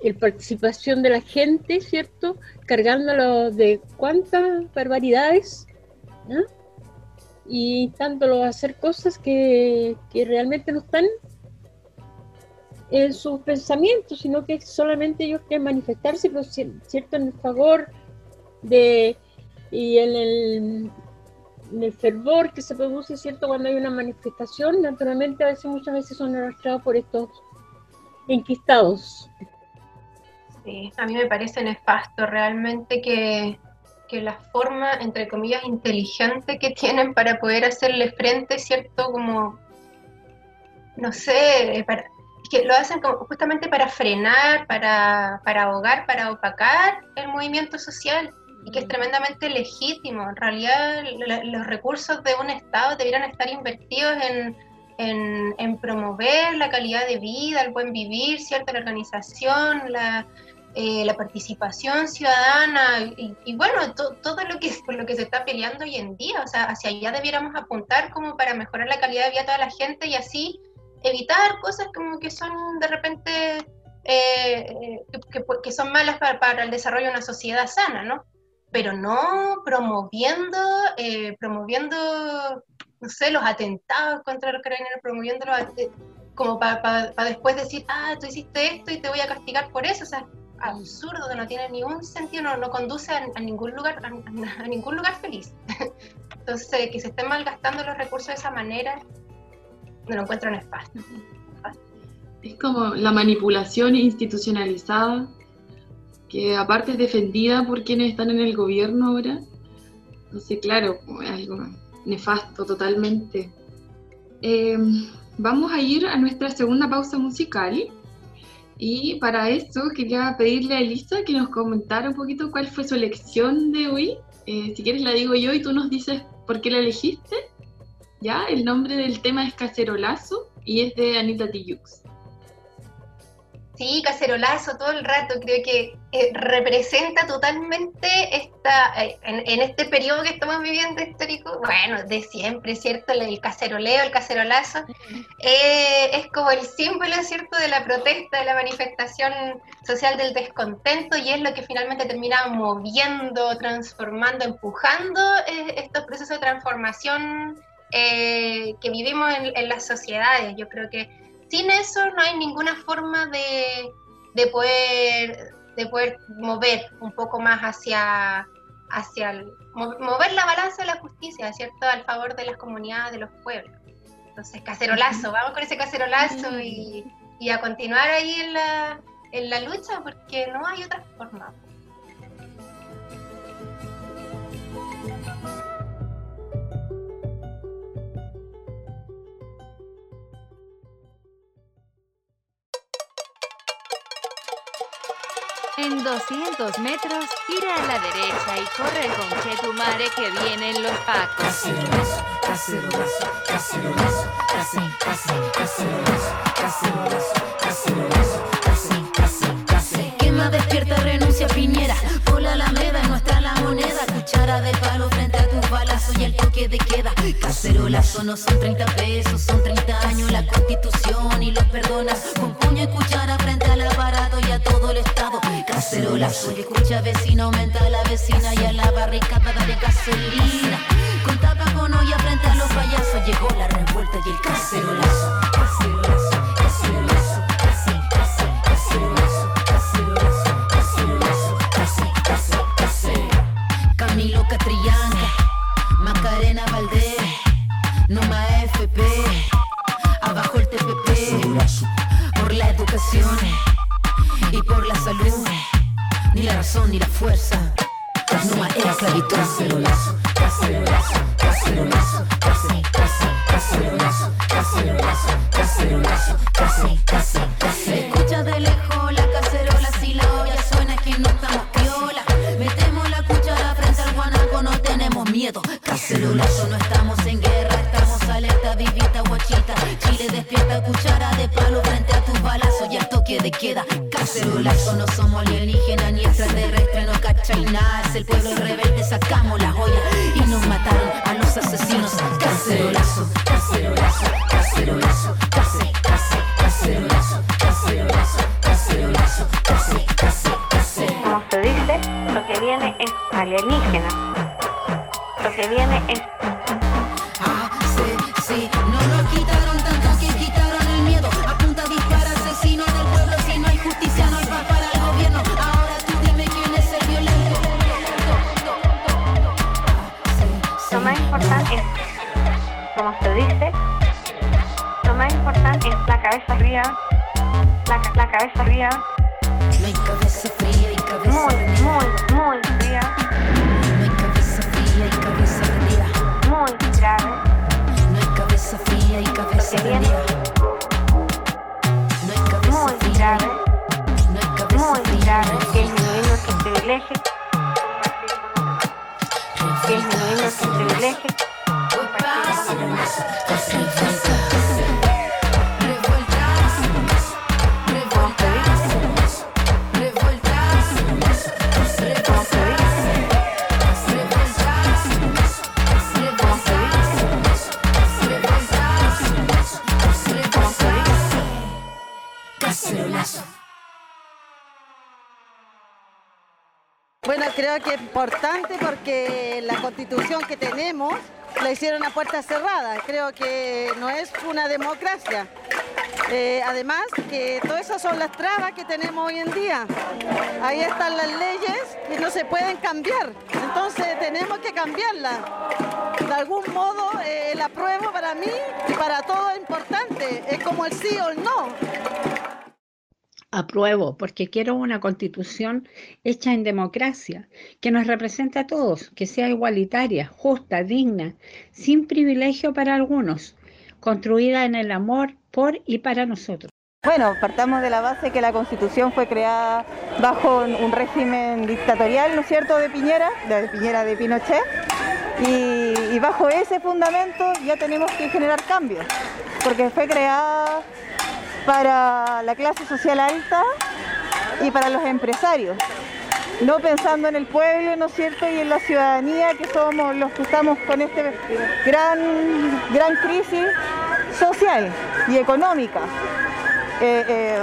la participación de la gente, ¿cierto? Cargándolo de cuántas barbaridades ¿ah? y instándolos a hacer cosas que, que, realmente no están en sus pensamientos, sino que solamente ellos quieren manifestarse, pero, ¿cierto? En el favor de y en el el fervor que se produce, ¿cierto? Cuando hay una manifestación, naturalmente a veces, muchas veces son arrastrados por estos enquistados. Sí, a mí me parece nefasto realmente que, que la forma, entre comillas, inteligente que tienen para poder hacerle frente, ¿cierto? Como, no sé, para, que lo hacen justamente para frenar, para, para ahogar, para opacar el movimiento social y que es tremendamente legítimo. En realidad, los recursos de un Estado deberían estar invertidos en, en, promover la calidad de vida, el buen vivir, ¿cierto? la organización, la, eh, la participación ciudadana y, bueno, todo lo que, por lo que se está peleando hoy en día. O sea, hacia allá debiéramos apuntar como para mejorar la calidad de vida de toda la gente y así evitar cosas como que son de repente eh, eh, que, son malas para, para, el desarrollo de una sociedad sana, ¿no? Pero no promoviendo, eh, promoviendo, no sé, los atentados contra los carabineros, promoviendo como para después decir, ah, tú hiciste esto y te voy a castigar por eso, o sea, absurdo, no tiene ningún sentido, no, no conduce a, ningún lugar, a, a, ningún lugar feliz. Entonces, que se estén malgastando los recursos de esa manera, no lo encuentro nefasto. Es como la manipulación institucionalizada, que aparte es defendida por quienes están en el gobierno ahora. Entonces, claro, es algo nefasto totalmente. Em, vamos a ir a nuestra segunda pausa musical. Y para eso quería pedirle a Elisa que nos comentara un poquito cuál fue su elección de hoy. Eh, si quieres la digo yo y tú nos dices por qué la elegiste. ¿ya? El nombre del tema es Cacerolazo y es de Anita Tijoux. Sí, cacerolazo todo el rato, creo que eh, representa totalmente esta, eh, en, este periodo que estamos viviendo histórico, bueno, de siempre, ¿cierto? El, caceroleo, el cacerolazo, eh, es como el símbolo, ¿cierto?, de la protesta, de la manifestación social del descontento y es lo que finalmente termina moviendo, transformando, empujando estos procesos de transformación que vivimos en, las sociedades. Yo creo que sin eso no hay ninguna forma de, de, poder, de poder mover un poco más hacia, hacia mover la balanza de la justicia, ¿cierto? Al favor de las comunidades, de los pueblos. Entonces, cacerolazo, vamos con ese cacerolazo y, y a continuar ahí en la, en la lucha porque no hay otra forma. En 200 metros, gira a la derecha y corre con tu madre que vienen los pacos. Cacerolazo, cacerolazo, cacerolazo, cacerolazo, cacerolazo, cacerolazo, cacerolazo, cacerolazo, Quema, despierta, renuncia, piñera. Por la alameda, nuestra. Cuchara de palo frente a tus balazos y el toque de queda. Cacerolazo no son 30 pesos, son 30 años la constitución y los perdonas. Con puño y cuchara frente al aparato y a todo el estado. Cacerolazo y escucha vecino, aumenta la vecina y a la barricada dale gasolina. Con tapa con olla frente a los payasos llegó la revuelta y el. Cacerolazo, cacerolazo, cacerolazo, Macarena Valdés, Numa FP, abajo el TPP, por la educación y por la salud ni la razón ni la fuerza. No hay esclavitud. Cacerolazo, cacerolazo, cacerolazo, No somos alienígenas ni extraterrestres, no cachai nada. Es el pueblo rebelde, sacamos la joya y nos mataron a los asesinos. Cacerolazo, cacerolazo, cacerolazo, cacerolazo, cacerolazo, cacerolazo, cacerolazo, cacerolazo, Como se dice, lo que viene es alienígena. Lo que viene es hicieron a puertas cerradas. Creo que no es una democracia. Eh, además, que todas esas son las trabas que tenemos hoy en día. Ahí están las leyes que no se pueden cambiar. Entonces tenemos que cambiarlas. De algún modo, eh, el apruebo para mí y para todos es importante. Es como el sí o el no. Apruebo, porque quiero una constitución hecha en democracia, que nos represente a todos, que sea igualitaria, justa, digna, sin privilegio para algunos, construida en el amor por y para nosotros. Bueno, partamos de la base que la constitución fue creada bajo un régimen dictatorial, ¿no es cierto?, de Piñera, de Piñera de Pinochet, y, y bajo ese fundamento ya tenemos que generar cambios, porque fue creada para la clase social alta y para los empresarios. No pensando en el pueblo, ¿no es cierto? Y en la ciudadanía, que somos los que estamos con esta gran, gran crisis social y económica. Eh, eh,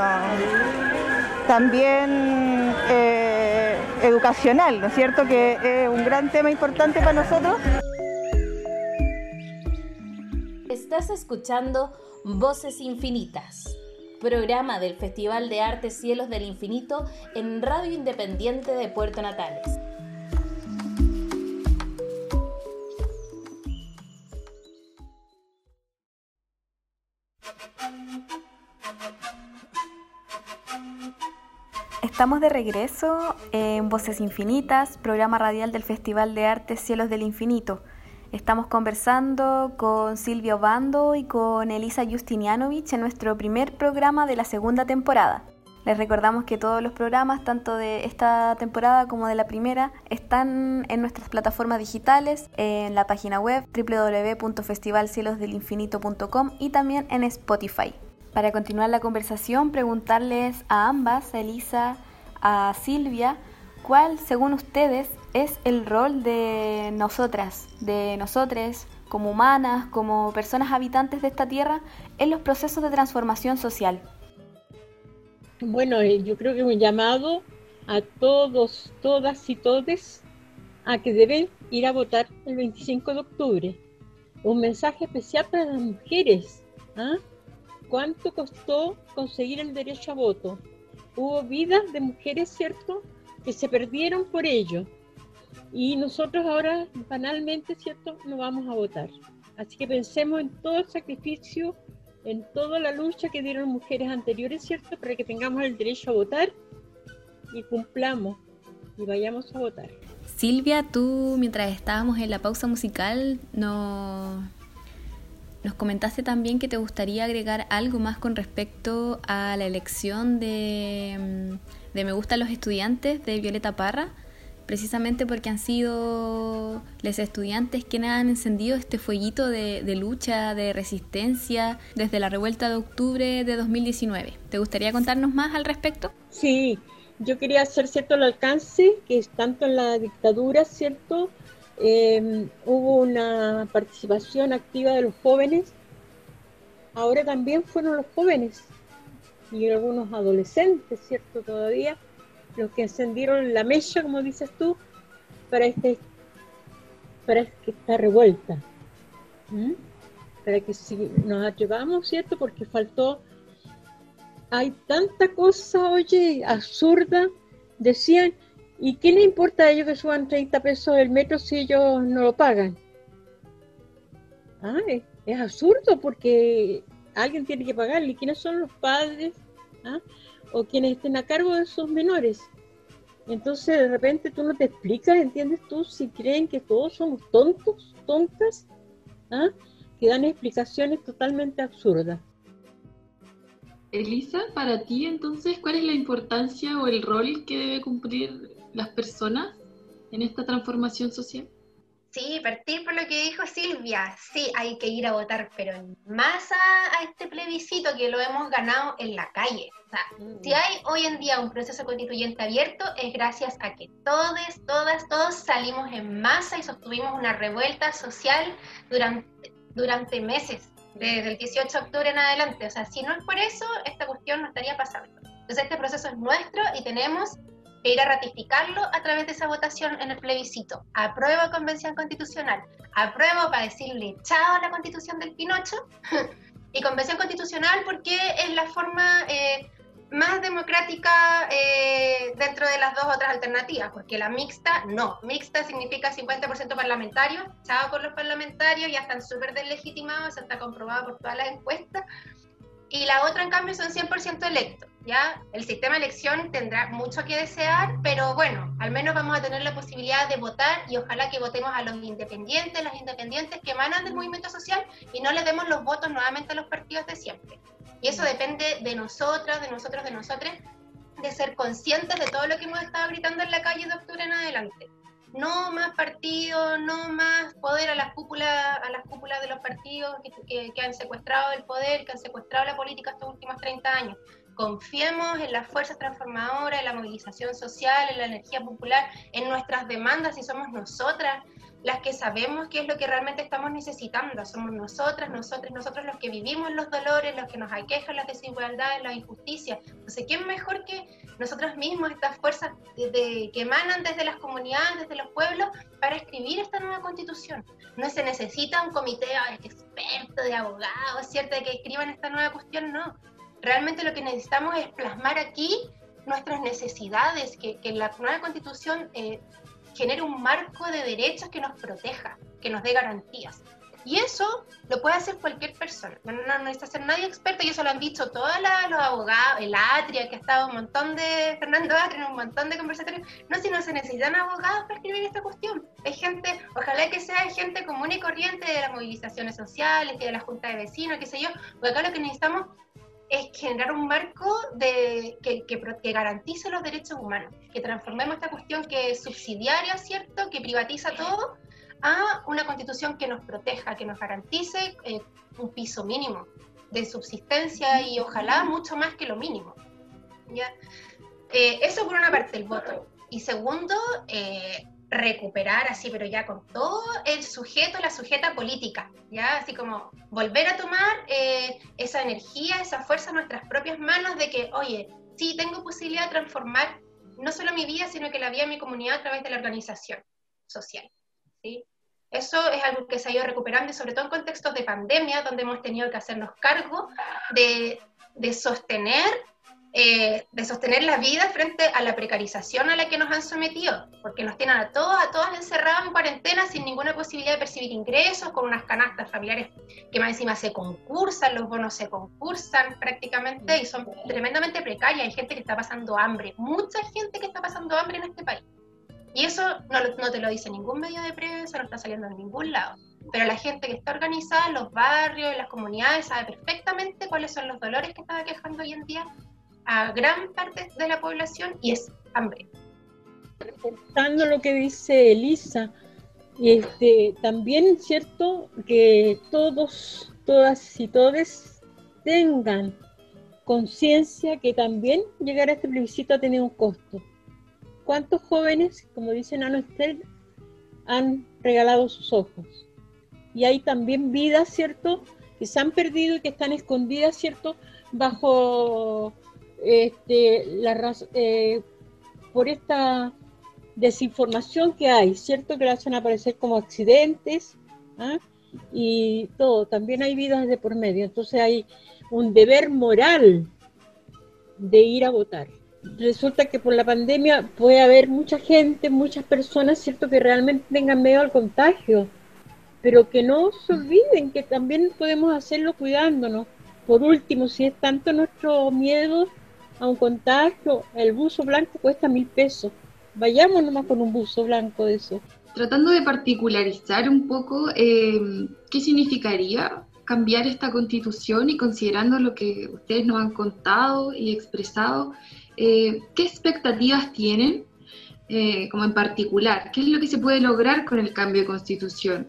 también eh, educacional, ¿no es cierto? Que es un gran tema importante para nosotros. Estás escuchando Voces Infinitas programa del Festival de Arte Cielos del Infinito en Radio Independiente de Puerto Natales. Estamos de regreso en Voces Infinitas, programa radial del Festival de Arte Cielos del Infinito. Estamos conversando con Silvia Obando y con Elisa Justinianovich en nuestro primer programa de la segunda temporada. Les recordamos que todos los programas, tanto de esta temporada como de la primera, están en nuestras plataformas digitales, en la página web www.festivalcielosdelinfinito.com y también en Spotify. Para continuar la conversación, preguntarles a ambas, a Elisa, a Silvia, cuál, según ustedes, es el rol de nosotras, de nosotres, como humanas, como personas habitantes de esta tierra, en los procesos de transformación social. Bueno, eh, yo creo que un llamado a todos, todas y todes a que deben ir a votar el 25 de octubre. Un mensaje especial para las mujeres. ¿ah? ¿Cuánto costó conseguir el derecho a voto? Hubo vidas de mujeres, ¿cierto?, que se perdieron por ello. Y nosotros ahora, banalmente, ¿cierto?, no vamos a votar. Así que pensemos en todo el sacrificio, en toda la lucha que dieron mujeres anteriores, ¿cierto?, para que tengamos el derecho a votar y cumplamos y vayamos a votar. Silvia, tú mientras estábamos en la pausa musical no, nos comentaste también que te gustaría agregar algo más con respecto a la elección de, de Me Gustan los Estudiantes de Violeta Parra precisamente porque han sido los estudiantes quienes han encendido este fueguito de, lucha, de resistencia desde la revuelta de octubre de 2019. ¿Te gustaría contarnos más al respecto? Sí, yo quería hacer cierto el alcance, que es tanto en la dictadura, ¿cierto? Em, hubo una participación activa de los jóvenes, ahora también fueron los jóvenes y algunos adolescentes, ¿cierto? Todavía los que encendieron la mecha, como dices tú, para este para esta revuelta. Para que si nos llevamos, ¿cierto? Porque faltó, hay tanta cosa, oye, absurda. Decían, ¿y qué le importa a ellos que suban 30 pesos el metro si ellos no lo pagan? es, absurdo porque alguien tiene que pagarle. ¿Quiénes son los padres? ¿Ah? o quienes estén a cargo de esos menores. Entonces de repente tú no te explicas, ¿entiendes tú? Si creen que todos somos tontos, tontas, ¿ah? que dan explicaciones totalmente absurdas. Elisa, para ti entonces, ¿cuál es la importancia o el rol que debe cumplir las personas en esta transformación social? Sí, partir por lo que dijo Silvia. Sí, hay que ir a votar, pero en masa a este plebiscito que lo hemos ganado en la calle. O sea, si hay hoy en día un proceso constituyente abierto, es gracias a que todos, todas, todos salimos en masa y sostuvimos una revuelta social durante, durante meses, desde el 18 de octubre en adelante. O sea, si no es por eso, esta cuestión no estaría pasando. Entonces, este proceso es nuestro y tenemos e ir a ratificarlo a través de esa votación en el plebiscito. Apruebo Convención Constitucional, apruebo para decirle chao a la Constitución del Pinocho, y Convención Constitucional porque es la forma eh, más democrática eh, dentro de las dos otras alternativas, porque la mixta no. Mixta significa 50% parlamentario, chao con los parlamentarios, ya están súper deslegitimados, se está comprobado por todas las encuestas, y la otra en cambio son 100% electos. ¿ya? El sistema de elección tendrá mucho que desear, pero bueno, al menos vamos a tener la posibilidad de votar y ojalá que votemos a los independientes, las independientes que emanan del movimiento social y no le demos los votos nuevamente a los partidos de siempre. Y eso depende de nosotras, de nosotros, de nosotros, de ser conscientes de todo lo que hemos estado gritando en la calle de octubre en adelante. No más partidos, no más poder a las cúpulas, a las cúpulas de los partidos que, que han secuestrado el poder, que han secuestrado la política estos últimos 30 años. Confiemos en las fuerzas transformadoras, en la movilización social, en la energía popular, en nuestras demandas y somos nosotras las que sabemos qué es lo que realmente estamos necesitando. Somos nosotras, nosotros, nosotros los que vivimos los dolores, los que nos aquejan las desigualdades, las injusticias. Entonces, ¿quién mejor que nosotros mismos, estas fuerzas que emanan desde las comunidades, desde los pueblos, para escribir esta nueva constitución? No se necesita un comité de expertos, de abogados, ¿cierto?, de que escriban esta nueva cuestión, no realmente lo que necesitamos es plasmar aquí nuestras necesidades, que, la nueva constitución eh, genere un marco de derechos que nos proteja, que nos dé garantías. Y eso lo puede hacer cualquier persona. No, necesita ser nadie experto, y eso lo han dicho todos los abogados, el Atria, que ha estado un montón de, Fernando Atria, en un montón de conversatorios. No, si no se necesitan abogados para escribir esta cuestión. Hay gente, ojalá que sea gente común y corriente de las movilizaciones sociales, de la junta de vecinos, qué sé yo, porque acá lo que necesitamos es generar un marco de, que, que, garantice los derechos humanos, que transformemos esta cuestión que es subsidiaria, ¿cierto?, que privatiza todo, a una constitución que nos proteja, que nos garantice eh, un piso mínimo de subsistencia y ojalá mucho más que lo mínimo. ¿ya? Eh, eso por una parte, el voto. Y segundo, eh, recuperar así, pero ya con todo el sujeto, la sujeta política, ya así como volver a tomar eh, esa energía, esa fuerza en nuestras propias manos de que, oye, sí tengo posibilidad de transformar no solo mi vida, sino que la vida de mi comunidad a través de la organización social. ¿sí? Eso es algo que se ha ido recuperando y sobre todo en contextos de pandemia, donde hemos tenido que hacernos cargo de, de sostener eh, de sostener la vida frente a la precarización a la que nos han sometido, porque nos tienen a todos, a todas encerrados en cuarentena sin ninguna posibilidad de percibir ingresos, con unas canastas familiares que más encima se concursan, los bonos se concursan prácticamente y son tremendamente precarias. Hay gente que está pasando hambre, mucha gente que está pasando hambre en este país. Y eso no, no te lo dice ningún medio de prensa, no está saliendo en ningún lado. Pero la gente que está organizada los barrios, las comunidades, sabe perfectamente cuáles son los dolores que está quejando hoy en día a gran parte de la población y es hambre. Reportando lo que dice Elisa, este, también es cierto que todos, todas y todes tengan conciencia que también llegar a este plebiscito ha tenido un costo. ¿Cuántos jóvenes, como dicen Ana Estel, han regalado sus ojos? Y hay también vidas, ¿cierto?, que se han perdido y que están escondidas, ¿cierto?, bajo este, eh, por esta desinformación que hay, ¿cierto? Que la hacen aparecer como accidentes ¿ah? y todo. También hay vidas de por medio. Entonces hay un deber moral de ir a votar. Resulta que por la pandemia puede haber mucha gente, muchas personas, ¿cierto? Que realmente tengan miedo al contagio, pero que no se olviden que también podemos hacerlo cuidándonos. Por último, si es tanto nuestro miedo a un contagio, el buzo blanco cuesta mil pesos. Vayamos nomás con un buzo blanco de eso. Tratando de particularizar un poco eh, qué significaría cambiar esta constitución y considerando lo que ustedes nos han contado y expresado, eh, ¿qué expectativas tienen eh, como en particular? ¿Qué es lo que se puede lograr con el cambio de constitución?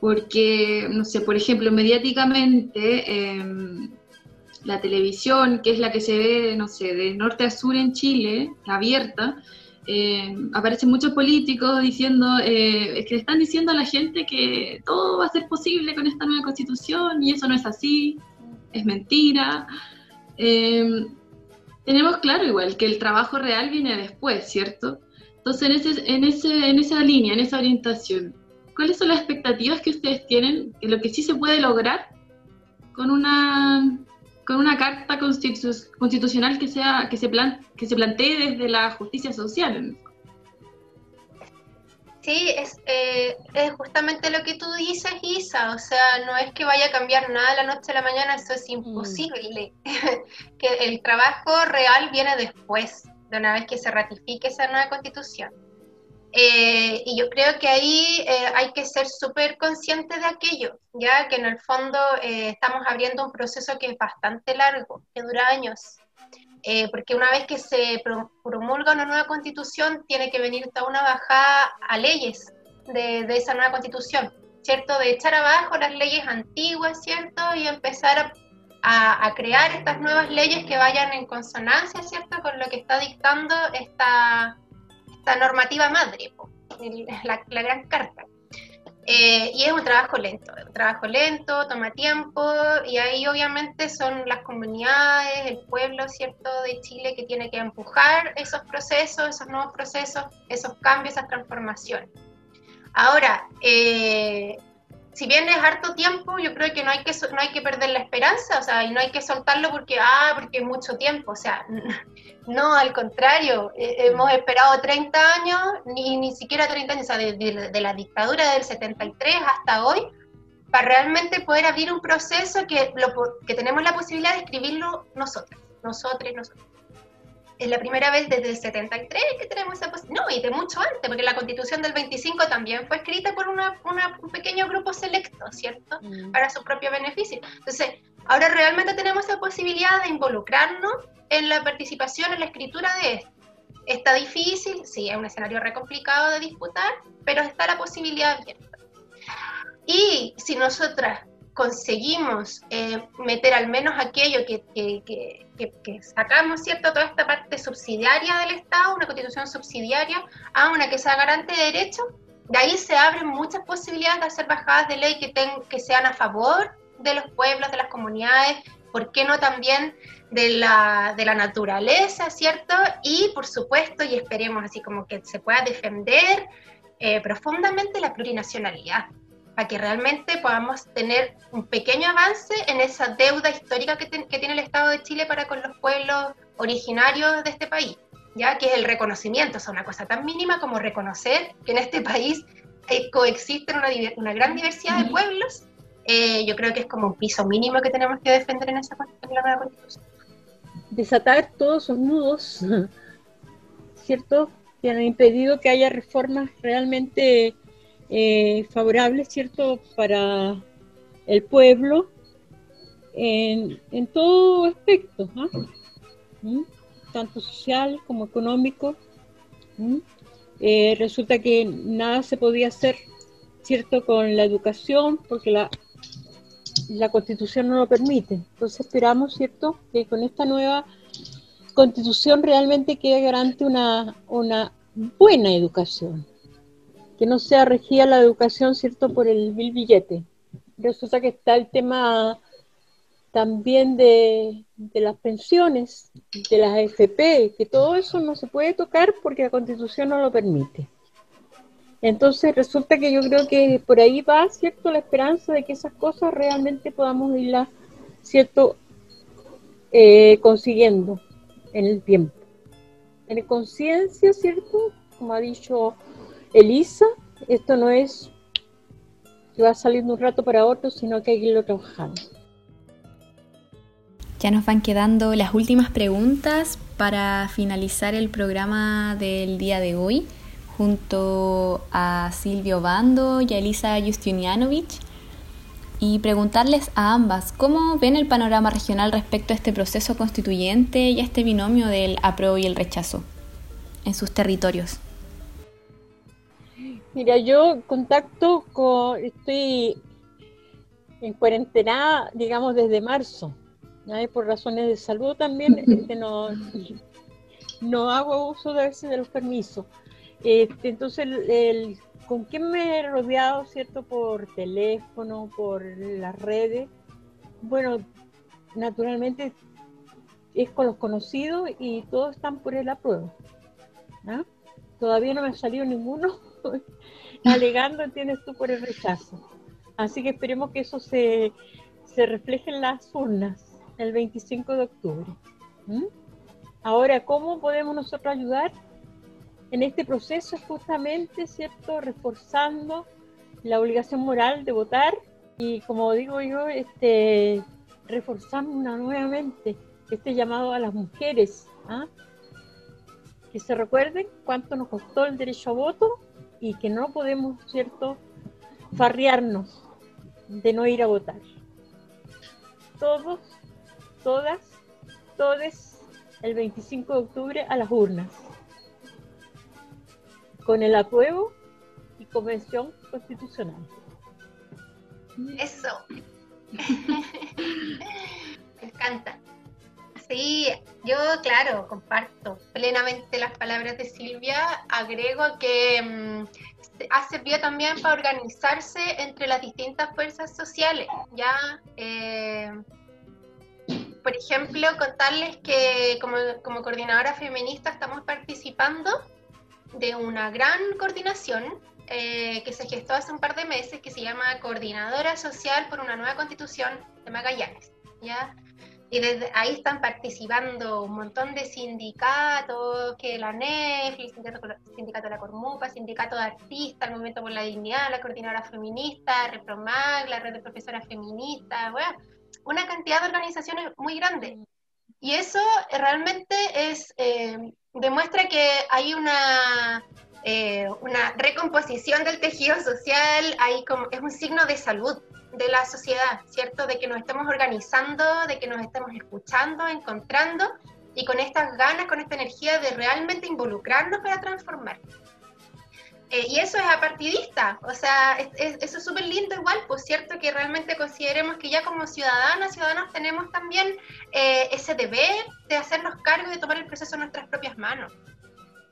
Porque, no sé, por ejemplo, mediáticamente, la televisión, que es la que se ve, no sé, de norte a sur en Chile, abierta, eh, aparecen muchos políticos diciendo, eh, que le están diciendo a la gente que todo va a ser posible con esta nueva constitución y eso no es así, es mentira. Eh, tenemos claro igual que el trabajo real viene después, ¿cierto? Entonces, en, ese, en, ese, en esa línea, en esa orientación, ¿cuáles son las expectativas que ustedes tienen de lo que sí se puede lograr con una con una carta constitucional que sea que se plan, que se plantee desde la justicia social. Sí, es, eh, es justamente lo que tú dices, Isa. O sea, no es que vaya a cambiar nada de la noche a la mañana, eso es imposible. que el trabajo real viene después, de una vez que se ratifique esa nueva constitución. Eh, y yo creo que ahí eh, hay que ser súper consciente de aquello, ya que en el fondo eh, estamos abriendo un proceso que es bastante largo, que dura años, porque una vez que se promulga una nueva constitución, tiene que venir toda una bajada a leyes de, de, esa nueva constitución, ¿cierto? De echar abajo las leyes antiguas, ¿cierto? Y empezar a, a crear estas nuevas leyes que vayan en consonancia, ¿cierto? Con lo que está dictando esta esta normativa madre, la, gran carta. Eh, y es un trabajo lento, un trabajo lento, toma tiempo, y ahí obviamente son las comunidades, el pueblo, ¿cierto?, de Chile que tiene que empujar esos procesos, esos nuevos procesos, esos cambios, esas transformaciones. Ahora, eh, si bien es harto tiempo, yo creo que no hay que, no hay que perder la esperanza, o sea, y no hay que soltarlo porque, ah, porque es mucho tiempo, o sea, no, al contrario, hemos esperado 30 años, ni, ni siquiera 30 años, o sea, de, la dictadura del 73 hasta hoy, para realmente poder abrir un proceso que, lo, que tenemos la posibilidad de escribirlo nosotros, nosotros nosotros es la primera vez desde el 73 que tenemos esa posibilidad, no, y de mucho antes, porque la constitución del 25 también fue escrita por una, un pequeño grupo selecto, ¿cierto? Mm. Para su propio beneficio. Entonces, ahora realmente tenemos esa posibilidad de involucrarnos en la participación, en la escritura de esto. Está difícil, sí, es un escenario re complicado de disputar, pero está la posibilidad abierta. Y si nosotras conseguimos eh, meter al menos aquello que, que, sacamos, ¿cierto? Toda esta parte subsidiaria del Estado, una constitución subsidiaria, a una que sea garante de derechos, de ahí se abren muchas posibilidades de hacer bajadas de ley que, que sean a favor de los pueblos, de las comunidades, ¿por qué no también de la, de la naturaleza, ¿cierto? Y por supuesto, y esperemos así como que se pueda defender eh, profundamente la plurinacionalidad para que realmente podamos tener un pequeño avance en esa deuda histórica que, tiene el Estado de Chile para con los pueblos originarios de este país, ya que es el reconocimiento, es una cosa tan mínima como reconocer que en este país eh, coexisten una, una, gran diversidad de pueblos, eh, yo creo que es como un piso mínimo que tenemos que defender en esa en la nueva constitución. Desatar todos esos nudos, ¿cierto? Que han impedido que haya reformas realmente eh, favorable, ¿cierto?, para el pueblo en, todo aspecto, ¿ah? ¿Mm? tanto social como económico. ¿Mm? Eh, resulta que nada se podía hacer, ¿cierto?, con la educación, porque la, la constitución no lo permite. Entonces esperamos, ¿cierto?, que con esta nueva constitución realmente quede garante una, una buena educación que no sea regida la educación, ¿cierto?, por el mil billete. Resulta que está el tema también de, las pensiones, de las AFP, que todo eso no se puede tocar porque la constitución no lo permite. Entonces resulta que yo creo que por ahí va, ¿cierto?, la esperanza de que esas cosas realmente podamos irlas, ¿cierto?, eh, consiguiendo en el tiempo. En conciencia, ¿cierto?, como ha dicho Elisa, esto no es que va a salir de un rato para otro, sino que hay que irlo trabajando. Ya nos van quedando las últimas preguntas para finalizar el programa del día de hoy, junto a Silvio Bando y a Elisa Justinianovich, y preguntarles a ambas cómo ven el panorama regional respecto a este proceso constituyente y a este binomio del apruebo y el rechazo en sus territorios. Mira, yo contacto con, estoy en cuarentena, digamos, desde marzo. Por razones de salud también este, no, no hago uso de, de los permisos. Este, entonces, el, ¿con quién me he rodeado, cierto? Por teléfono, por las redes. Bueno, naturalmente es con los conocidos y todos están por el apruebo. ¿ah? Todavía no me ha salido ninguno alegando, tienes tú, por el rechazo. Así que esperemos que eso se, refleje en las urnas el 25 de octubre. Ahora, ¿cómo podemos nosotros ayudar? En este proceso justamente, ¿cierto? Reforzando la obligación moral de votar y como digo yo, este, reforzando nuevamente este llamado a las mujeres, ¿ah? que se recuerden cuánto nos costó el derecho a voto y que no podemos, ¿cierto?, farrearnos de no ir a votar. Todos, todas, todes, el 25 de octubre a las urnas, con el apruebo y convención constitucional. Eso. Me encanta. Sí, yo, claro, comparto plenamente las palabras de Silvia. Agrego que mm, ha servido también para organizarse entre las distintas fuerzas sociales. Ya, eh, por ejemplo, contarles que como, como coordinadora feminista estamos participando de una gran coordinación eh, que se gestó hace un par de meses que se llama Coordinadora Social por una Nueva Constitución de Magallanes. ¿ya? Y ahí están participando un montón de sindicatos, que la NEF, el sindicato, de la Cormupa, sindicato de artistas, el Movimiento por la Dignidad, la Coordinadora Feminista, Repromag, la Red de Profesoras Feministas, bueno, una cantidad de organizaciones muy grande. Y eso realmente es, eh, demuestra que hay una, eh, una recomposición del tejido social, hay como, es un signo de salud de la sociedad, ¿cierto? De que nos estemos organizando, de que nos estemos escuchando, encontrando y con estas ganas, con esta energía de realmente involucrarnos para transformar. Eh, y eso es apartidista, o sea, eso es súper lindo igual, pues cierto que realmente consideremos que ya como ciudadanas, ciudadanos tenemos también eh, ese deber de hacernos cargo de tomar el proceso en nuestras propias manos.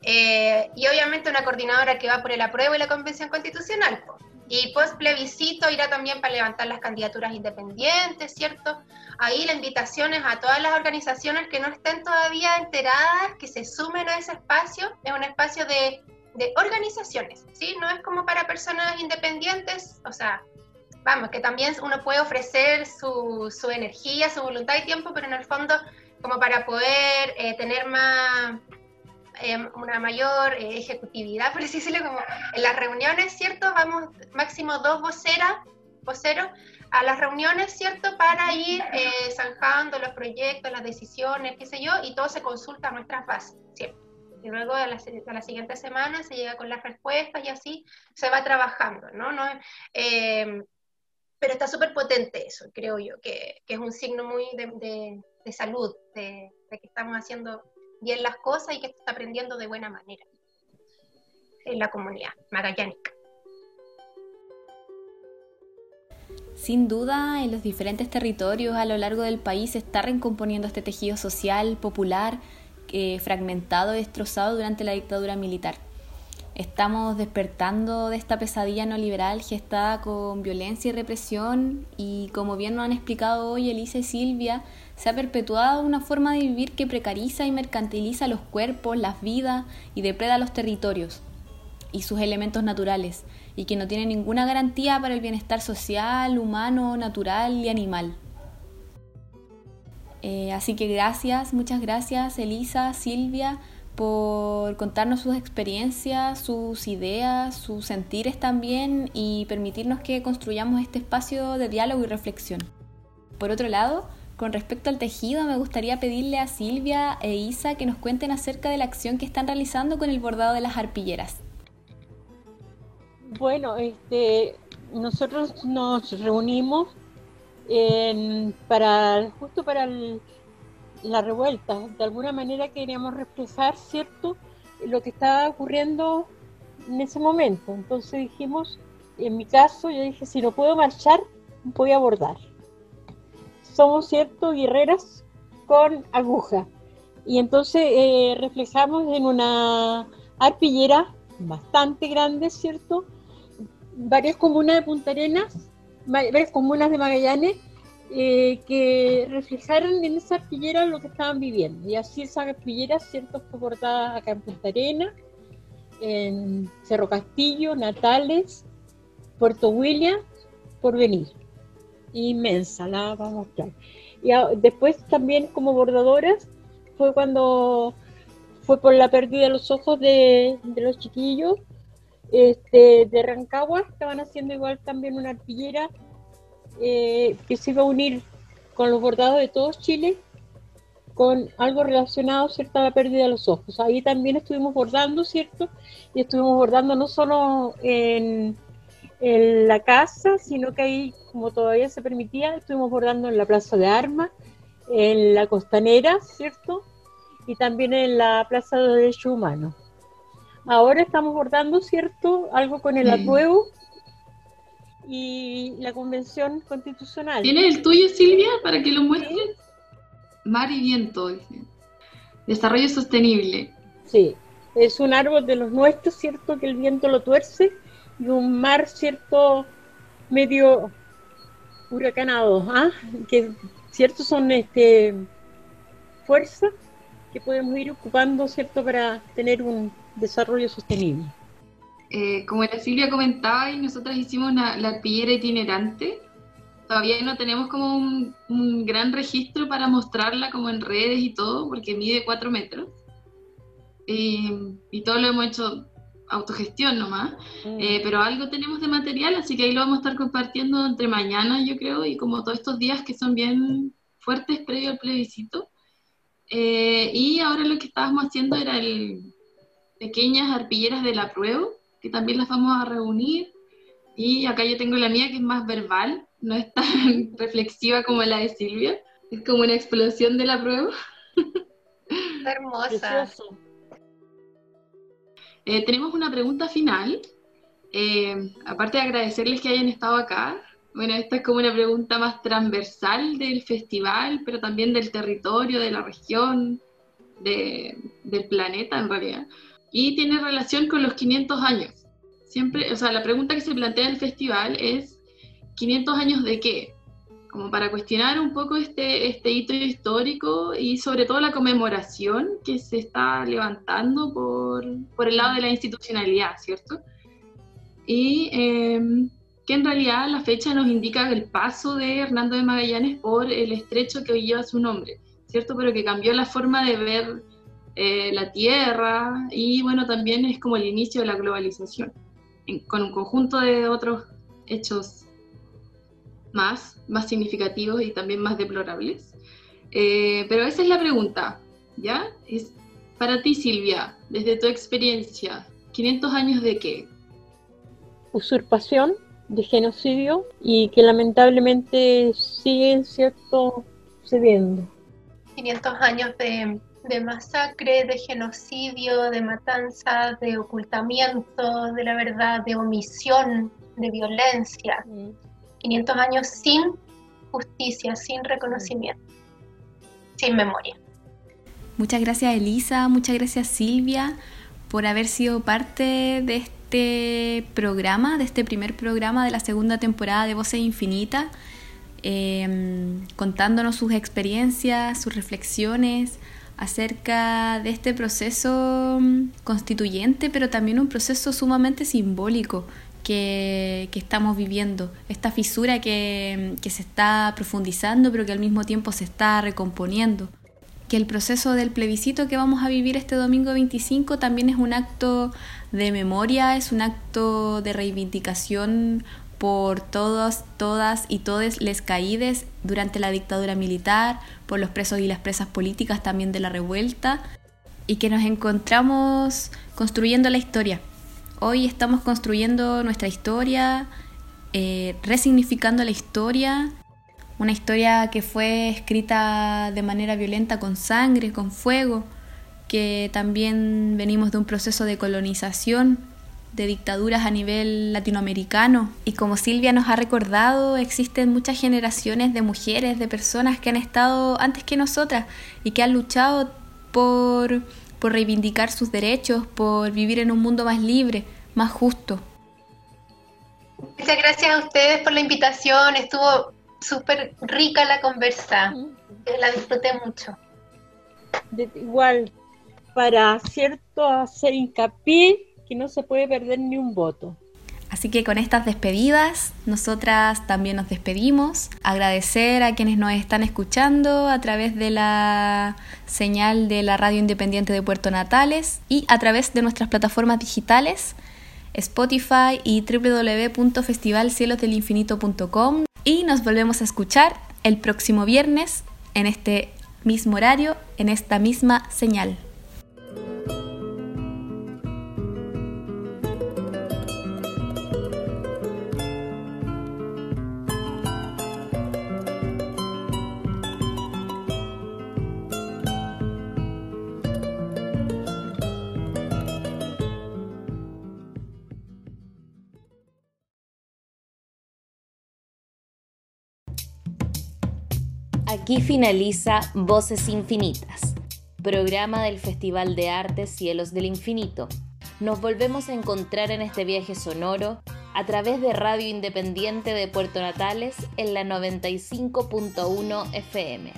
Eh, y obviamente una coordinadora que va por el apruebo y la convención constitucional. Y post plebiscito irá también para levantar las candidaturas independientes, ¿cierto? Ahí la invitación es a todas las organizaciones que no estén todavía enteradas, que se sumen a ese espacio. Es un espacio de, de organizaciones, ¿sí? No es como para personas independientes, o sea, vamos, que también uno puede ofrecer su, su energía, su voluntad y tiempo, pero en el fondo como para poder eh, tener más Em, una mayor eh, ejecutividad, por así decirlo, como en las reuniones, ¿cierto? Vamos máximo dos voceras, voceros a las reuniones, ¿cierto? Para ir eh, zanjando los proyectos, las decisiones, qué sé yo, y todo se consulta a nuestras bases, ¿cierto? Y luego a la, la siguiente semana se llega con las respuestas y así se va trabajando, ¿no? ¿No? Eh, pero está súper potente eso, creo yo, que, que, es un signo muy de, de, salud, de, de, que estamos haciendo bien las cosas y que está aprendiendo de buena manera en la comunidad magallánica. Sin duda, en los diferentes territorios a lo largo del país se está recomponiendo este tejido social, popular, eh, fragmentado y destrozado durante la dictadura militar. Estamos despertando de esta pesadilla neoliberal gestada con violencia y represión y como bien nos han explicado hoy Elisa y Silvia, se ha perpetuado una forma de vivir que precariza y mercantiliza los cuerpos, las vidas y depreda los territorios y sus elementos naturales, y que no tiene ninguna garantía para el bienestar social, humano, natural y animal. Eh, así que gracias, muchas gracias Elisa, Silvia, por contarnos sus experiencias, sus ideas, sus sentires también y permitirnos que construyamos este espacio de diálogo y reflexión. Por otro lado, con respecto al tejido, me gustaría pedirle a Silvia e Isa que nos cuenten acerca de la acción que están realizando con el bordado de las arpilleras. Bueno, este, nosotros nos reunimos para justo para la revuelta. De alguna manera queríamos reflejar, ¿cierto?, lo que estaba ocurriendo en ese momento. Entonces dijimos, en mi caso, yo dije, si no puedo marchar, voy a bordar. Somos, ¿cierto?, guerreras con aguja. Y entonces eh, reflejamos en una arpillera bastante grande, ¿cierto? Varias comunas de Punta Arenas, varias comunas de Magallanes, eh, que reflejaron en esa arpillera lo que estaban viviendo. Y así esa arpillera, ¿cierto?, fue bordada acá en en Cerro Castillo, Natales, Puerto William, por venir. Inmensa, la vamos a mostrar. Y después también como bordadoras fue cuando fue por la pérdida de los ojos de, los chiquillos este, de Rancagua, estaban haciendo igual también una arpillera eh, que se iba a unir con los bordados de todo Chile con algo relacionado, ¿cierto?, a la pérdida de los ojos. Ahí también estuvimos bordando, ¿cierto? Y estuvimos bordando no solo en, en la casa, sino que ahí, como todavía se permitía, estuvimos bordando en la Plaza de Armas, en la Costanera, ¿cierto? Y también en la Plaza de Derechos Humanos. Ahora estamos bordando, ¿cierto? Algo con el apruebo y la Convención Constitucional. ¿Tienes el tuyo, Silvia, para que lo muestres? Mar y viento, Desarrollo sostenible. Sí, es un árbol de los nuestros, ¿cierto? Que el viento lo tuerce y un mar, ¿cierto? Medio huracanado, ¿ah? Que, ¿cierto? Son este fuerzas que podemos ir ocupando, ¿cierto? Para tener un desarrollo sostenible. Eh, como la Silvia comentaba, y nosotras hicimos la arpillera itinerante. Todavía no tenemos como un, gran registro para mostrarla como en redes y todo, porque mide 4 metros. y todo lo hemos hecho autogestión nomás, mm. eh, pero algo tenemos de material, así que ahí lo vamos a estar compartiendo entre mañana, yo creo, y como todos estos días que son bien fuertes previo al plebiscito. Eh, y ahora lo que estábamos haciendo era el pequeñas arpilleras de la prueba, que también las vamos a reunir. Y acá yo tengo la mía que es más verbal, no es tan reflexiva como la de Silvia, es como una explosión de la prueba. Hermosa. Eh, tenemos una pregunta final. Eh, aparte de agradecerles que hayan estado acá, bueno, esta es como una pregunta más transversal del festival, pero también del territorio, de la región, del planeta en realidad. Y tiene relación con los 500 años. Siempre, o sea, la pregunta que se plantea el festival es, ¿500 años de qué? Como para cuestionar un poco este, este hito histórico y sobre todo la conmemoración que se está levantando por, por el lado de la institucionalidad, ¿cierto? Y em, que en realidad la fecha nos indica el paso de Hernando de Magallanes por el estrecho que hoy lleva su nombre, ¿cierto? Pero que cambió la forma de ver eh, la Tierra y bueno, también es como el inicio de la globalización, con un conjunto de otros hechos más, más significativos y también más deplorables. Eh, pero esa es la pregunta, ¿ya? Es para ti, Silvia, desde tu experiencia, ¿500 años de qué? Usurpación, de genocidio y que lamentablemente siguen, ¿cierto?, sucediendo. 500 años de, de masacre, de genocidio, de matanza, de ocultamiento de la verdad, de omisión, de violencia. Mm. 500 años sin justicia, sin reconocimiento, sin memoria. Muchas gracias Elisa, muchas gracias Silvia por haber sido parte de este programa, de este primer programa de la segunda temporada de Voces Infinitas, em, contándonos sus experiencias, sus reflexiones acerca de este proceso constituyente, pero también un proceso sumamente simbólico que, estamos viviendo, esta fisura que, se está profundizando pero que al mismo tiempo se está recomponiendo. Que el proceso del plebiscito que vamos a vivir este domingo 25 también es un acto de memoria, es un acto de reivindicación por todos, todas y todes les caídes durante la dictadura militar, por los presos y las presas políticas también de la revuelta, y que nos encontramos construyendo la historia, Hoy estamos construyendo nuestra historia, eh, resignificando la historia, una historia que fue escrita de manera violenta con sangre, con fuego, que también venimos de un proceso de colonización de dictaduras a nivel latinoamericano. Y como Silvia nos ha recordado, existen muchas generaciones de mujeres, de personas que han estado antes que nosotras y que han luchado por, por reivindicar sus derechos, por vivir en un mundo más libre, más justo. Muchas gracias a ustedes por la invitación, estuvo súper rica la conversa, la disfruté mucho. igual, para cierto hacer hincapié que no se puede perder ni un voto. Así que con estas despedidas, nosotras también nos despedimos. Agradecer a quienes nos están escuchando a través de la señal de la Radio Independiente de Puerto Natales y a través de nuestras plataformas digitales, Spotify y www.festivalcielosdelinfinito.com. Y nos volvemos a escuchar el próximo viernes en este mismo horario, en esta misma señal. Aquí finaliza Voces Infinitas, programa del Festival de Arte Cielos del Infinito. Nos volvemos a encontrar en este viaje sonoro a través de Radio Independiente de Puerto Natales en la 95.1 FM.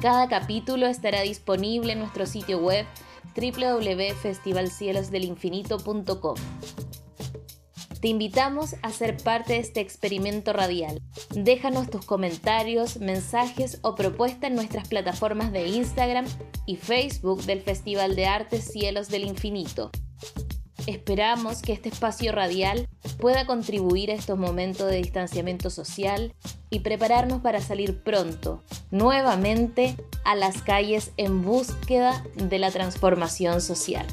Cada capítulo estará disponible en nuestro sitio web www.festivalcielosdelinfinito.com. Te invitamos a ser parte de este experimento radial. Déjanos tus comentarios, mensajes o propuestas en nuestras plataformas de Instagram y Facebook del Festival de Arte Cielos del Infinito. Esperamos que este espacio radial pueda contribuir a estos momentos de distanciamiento social y prepararnos para salir pronto, nuevamente, a las calles en búsqueda de la transformación social.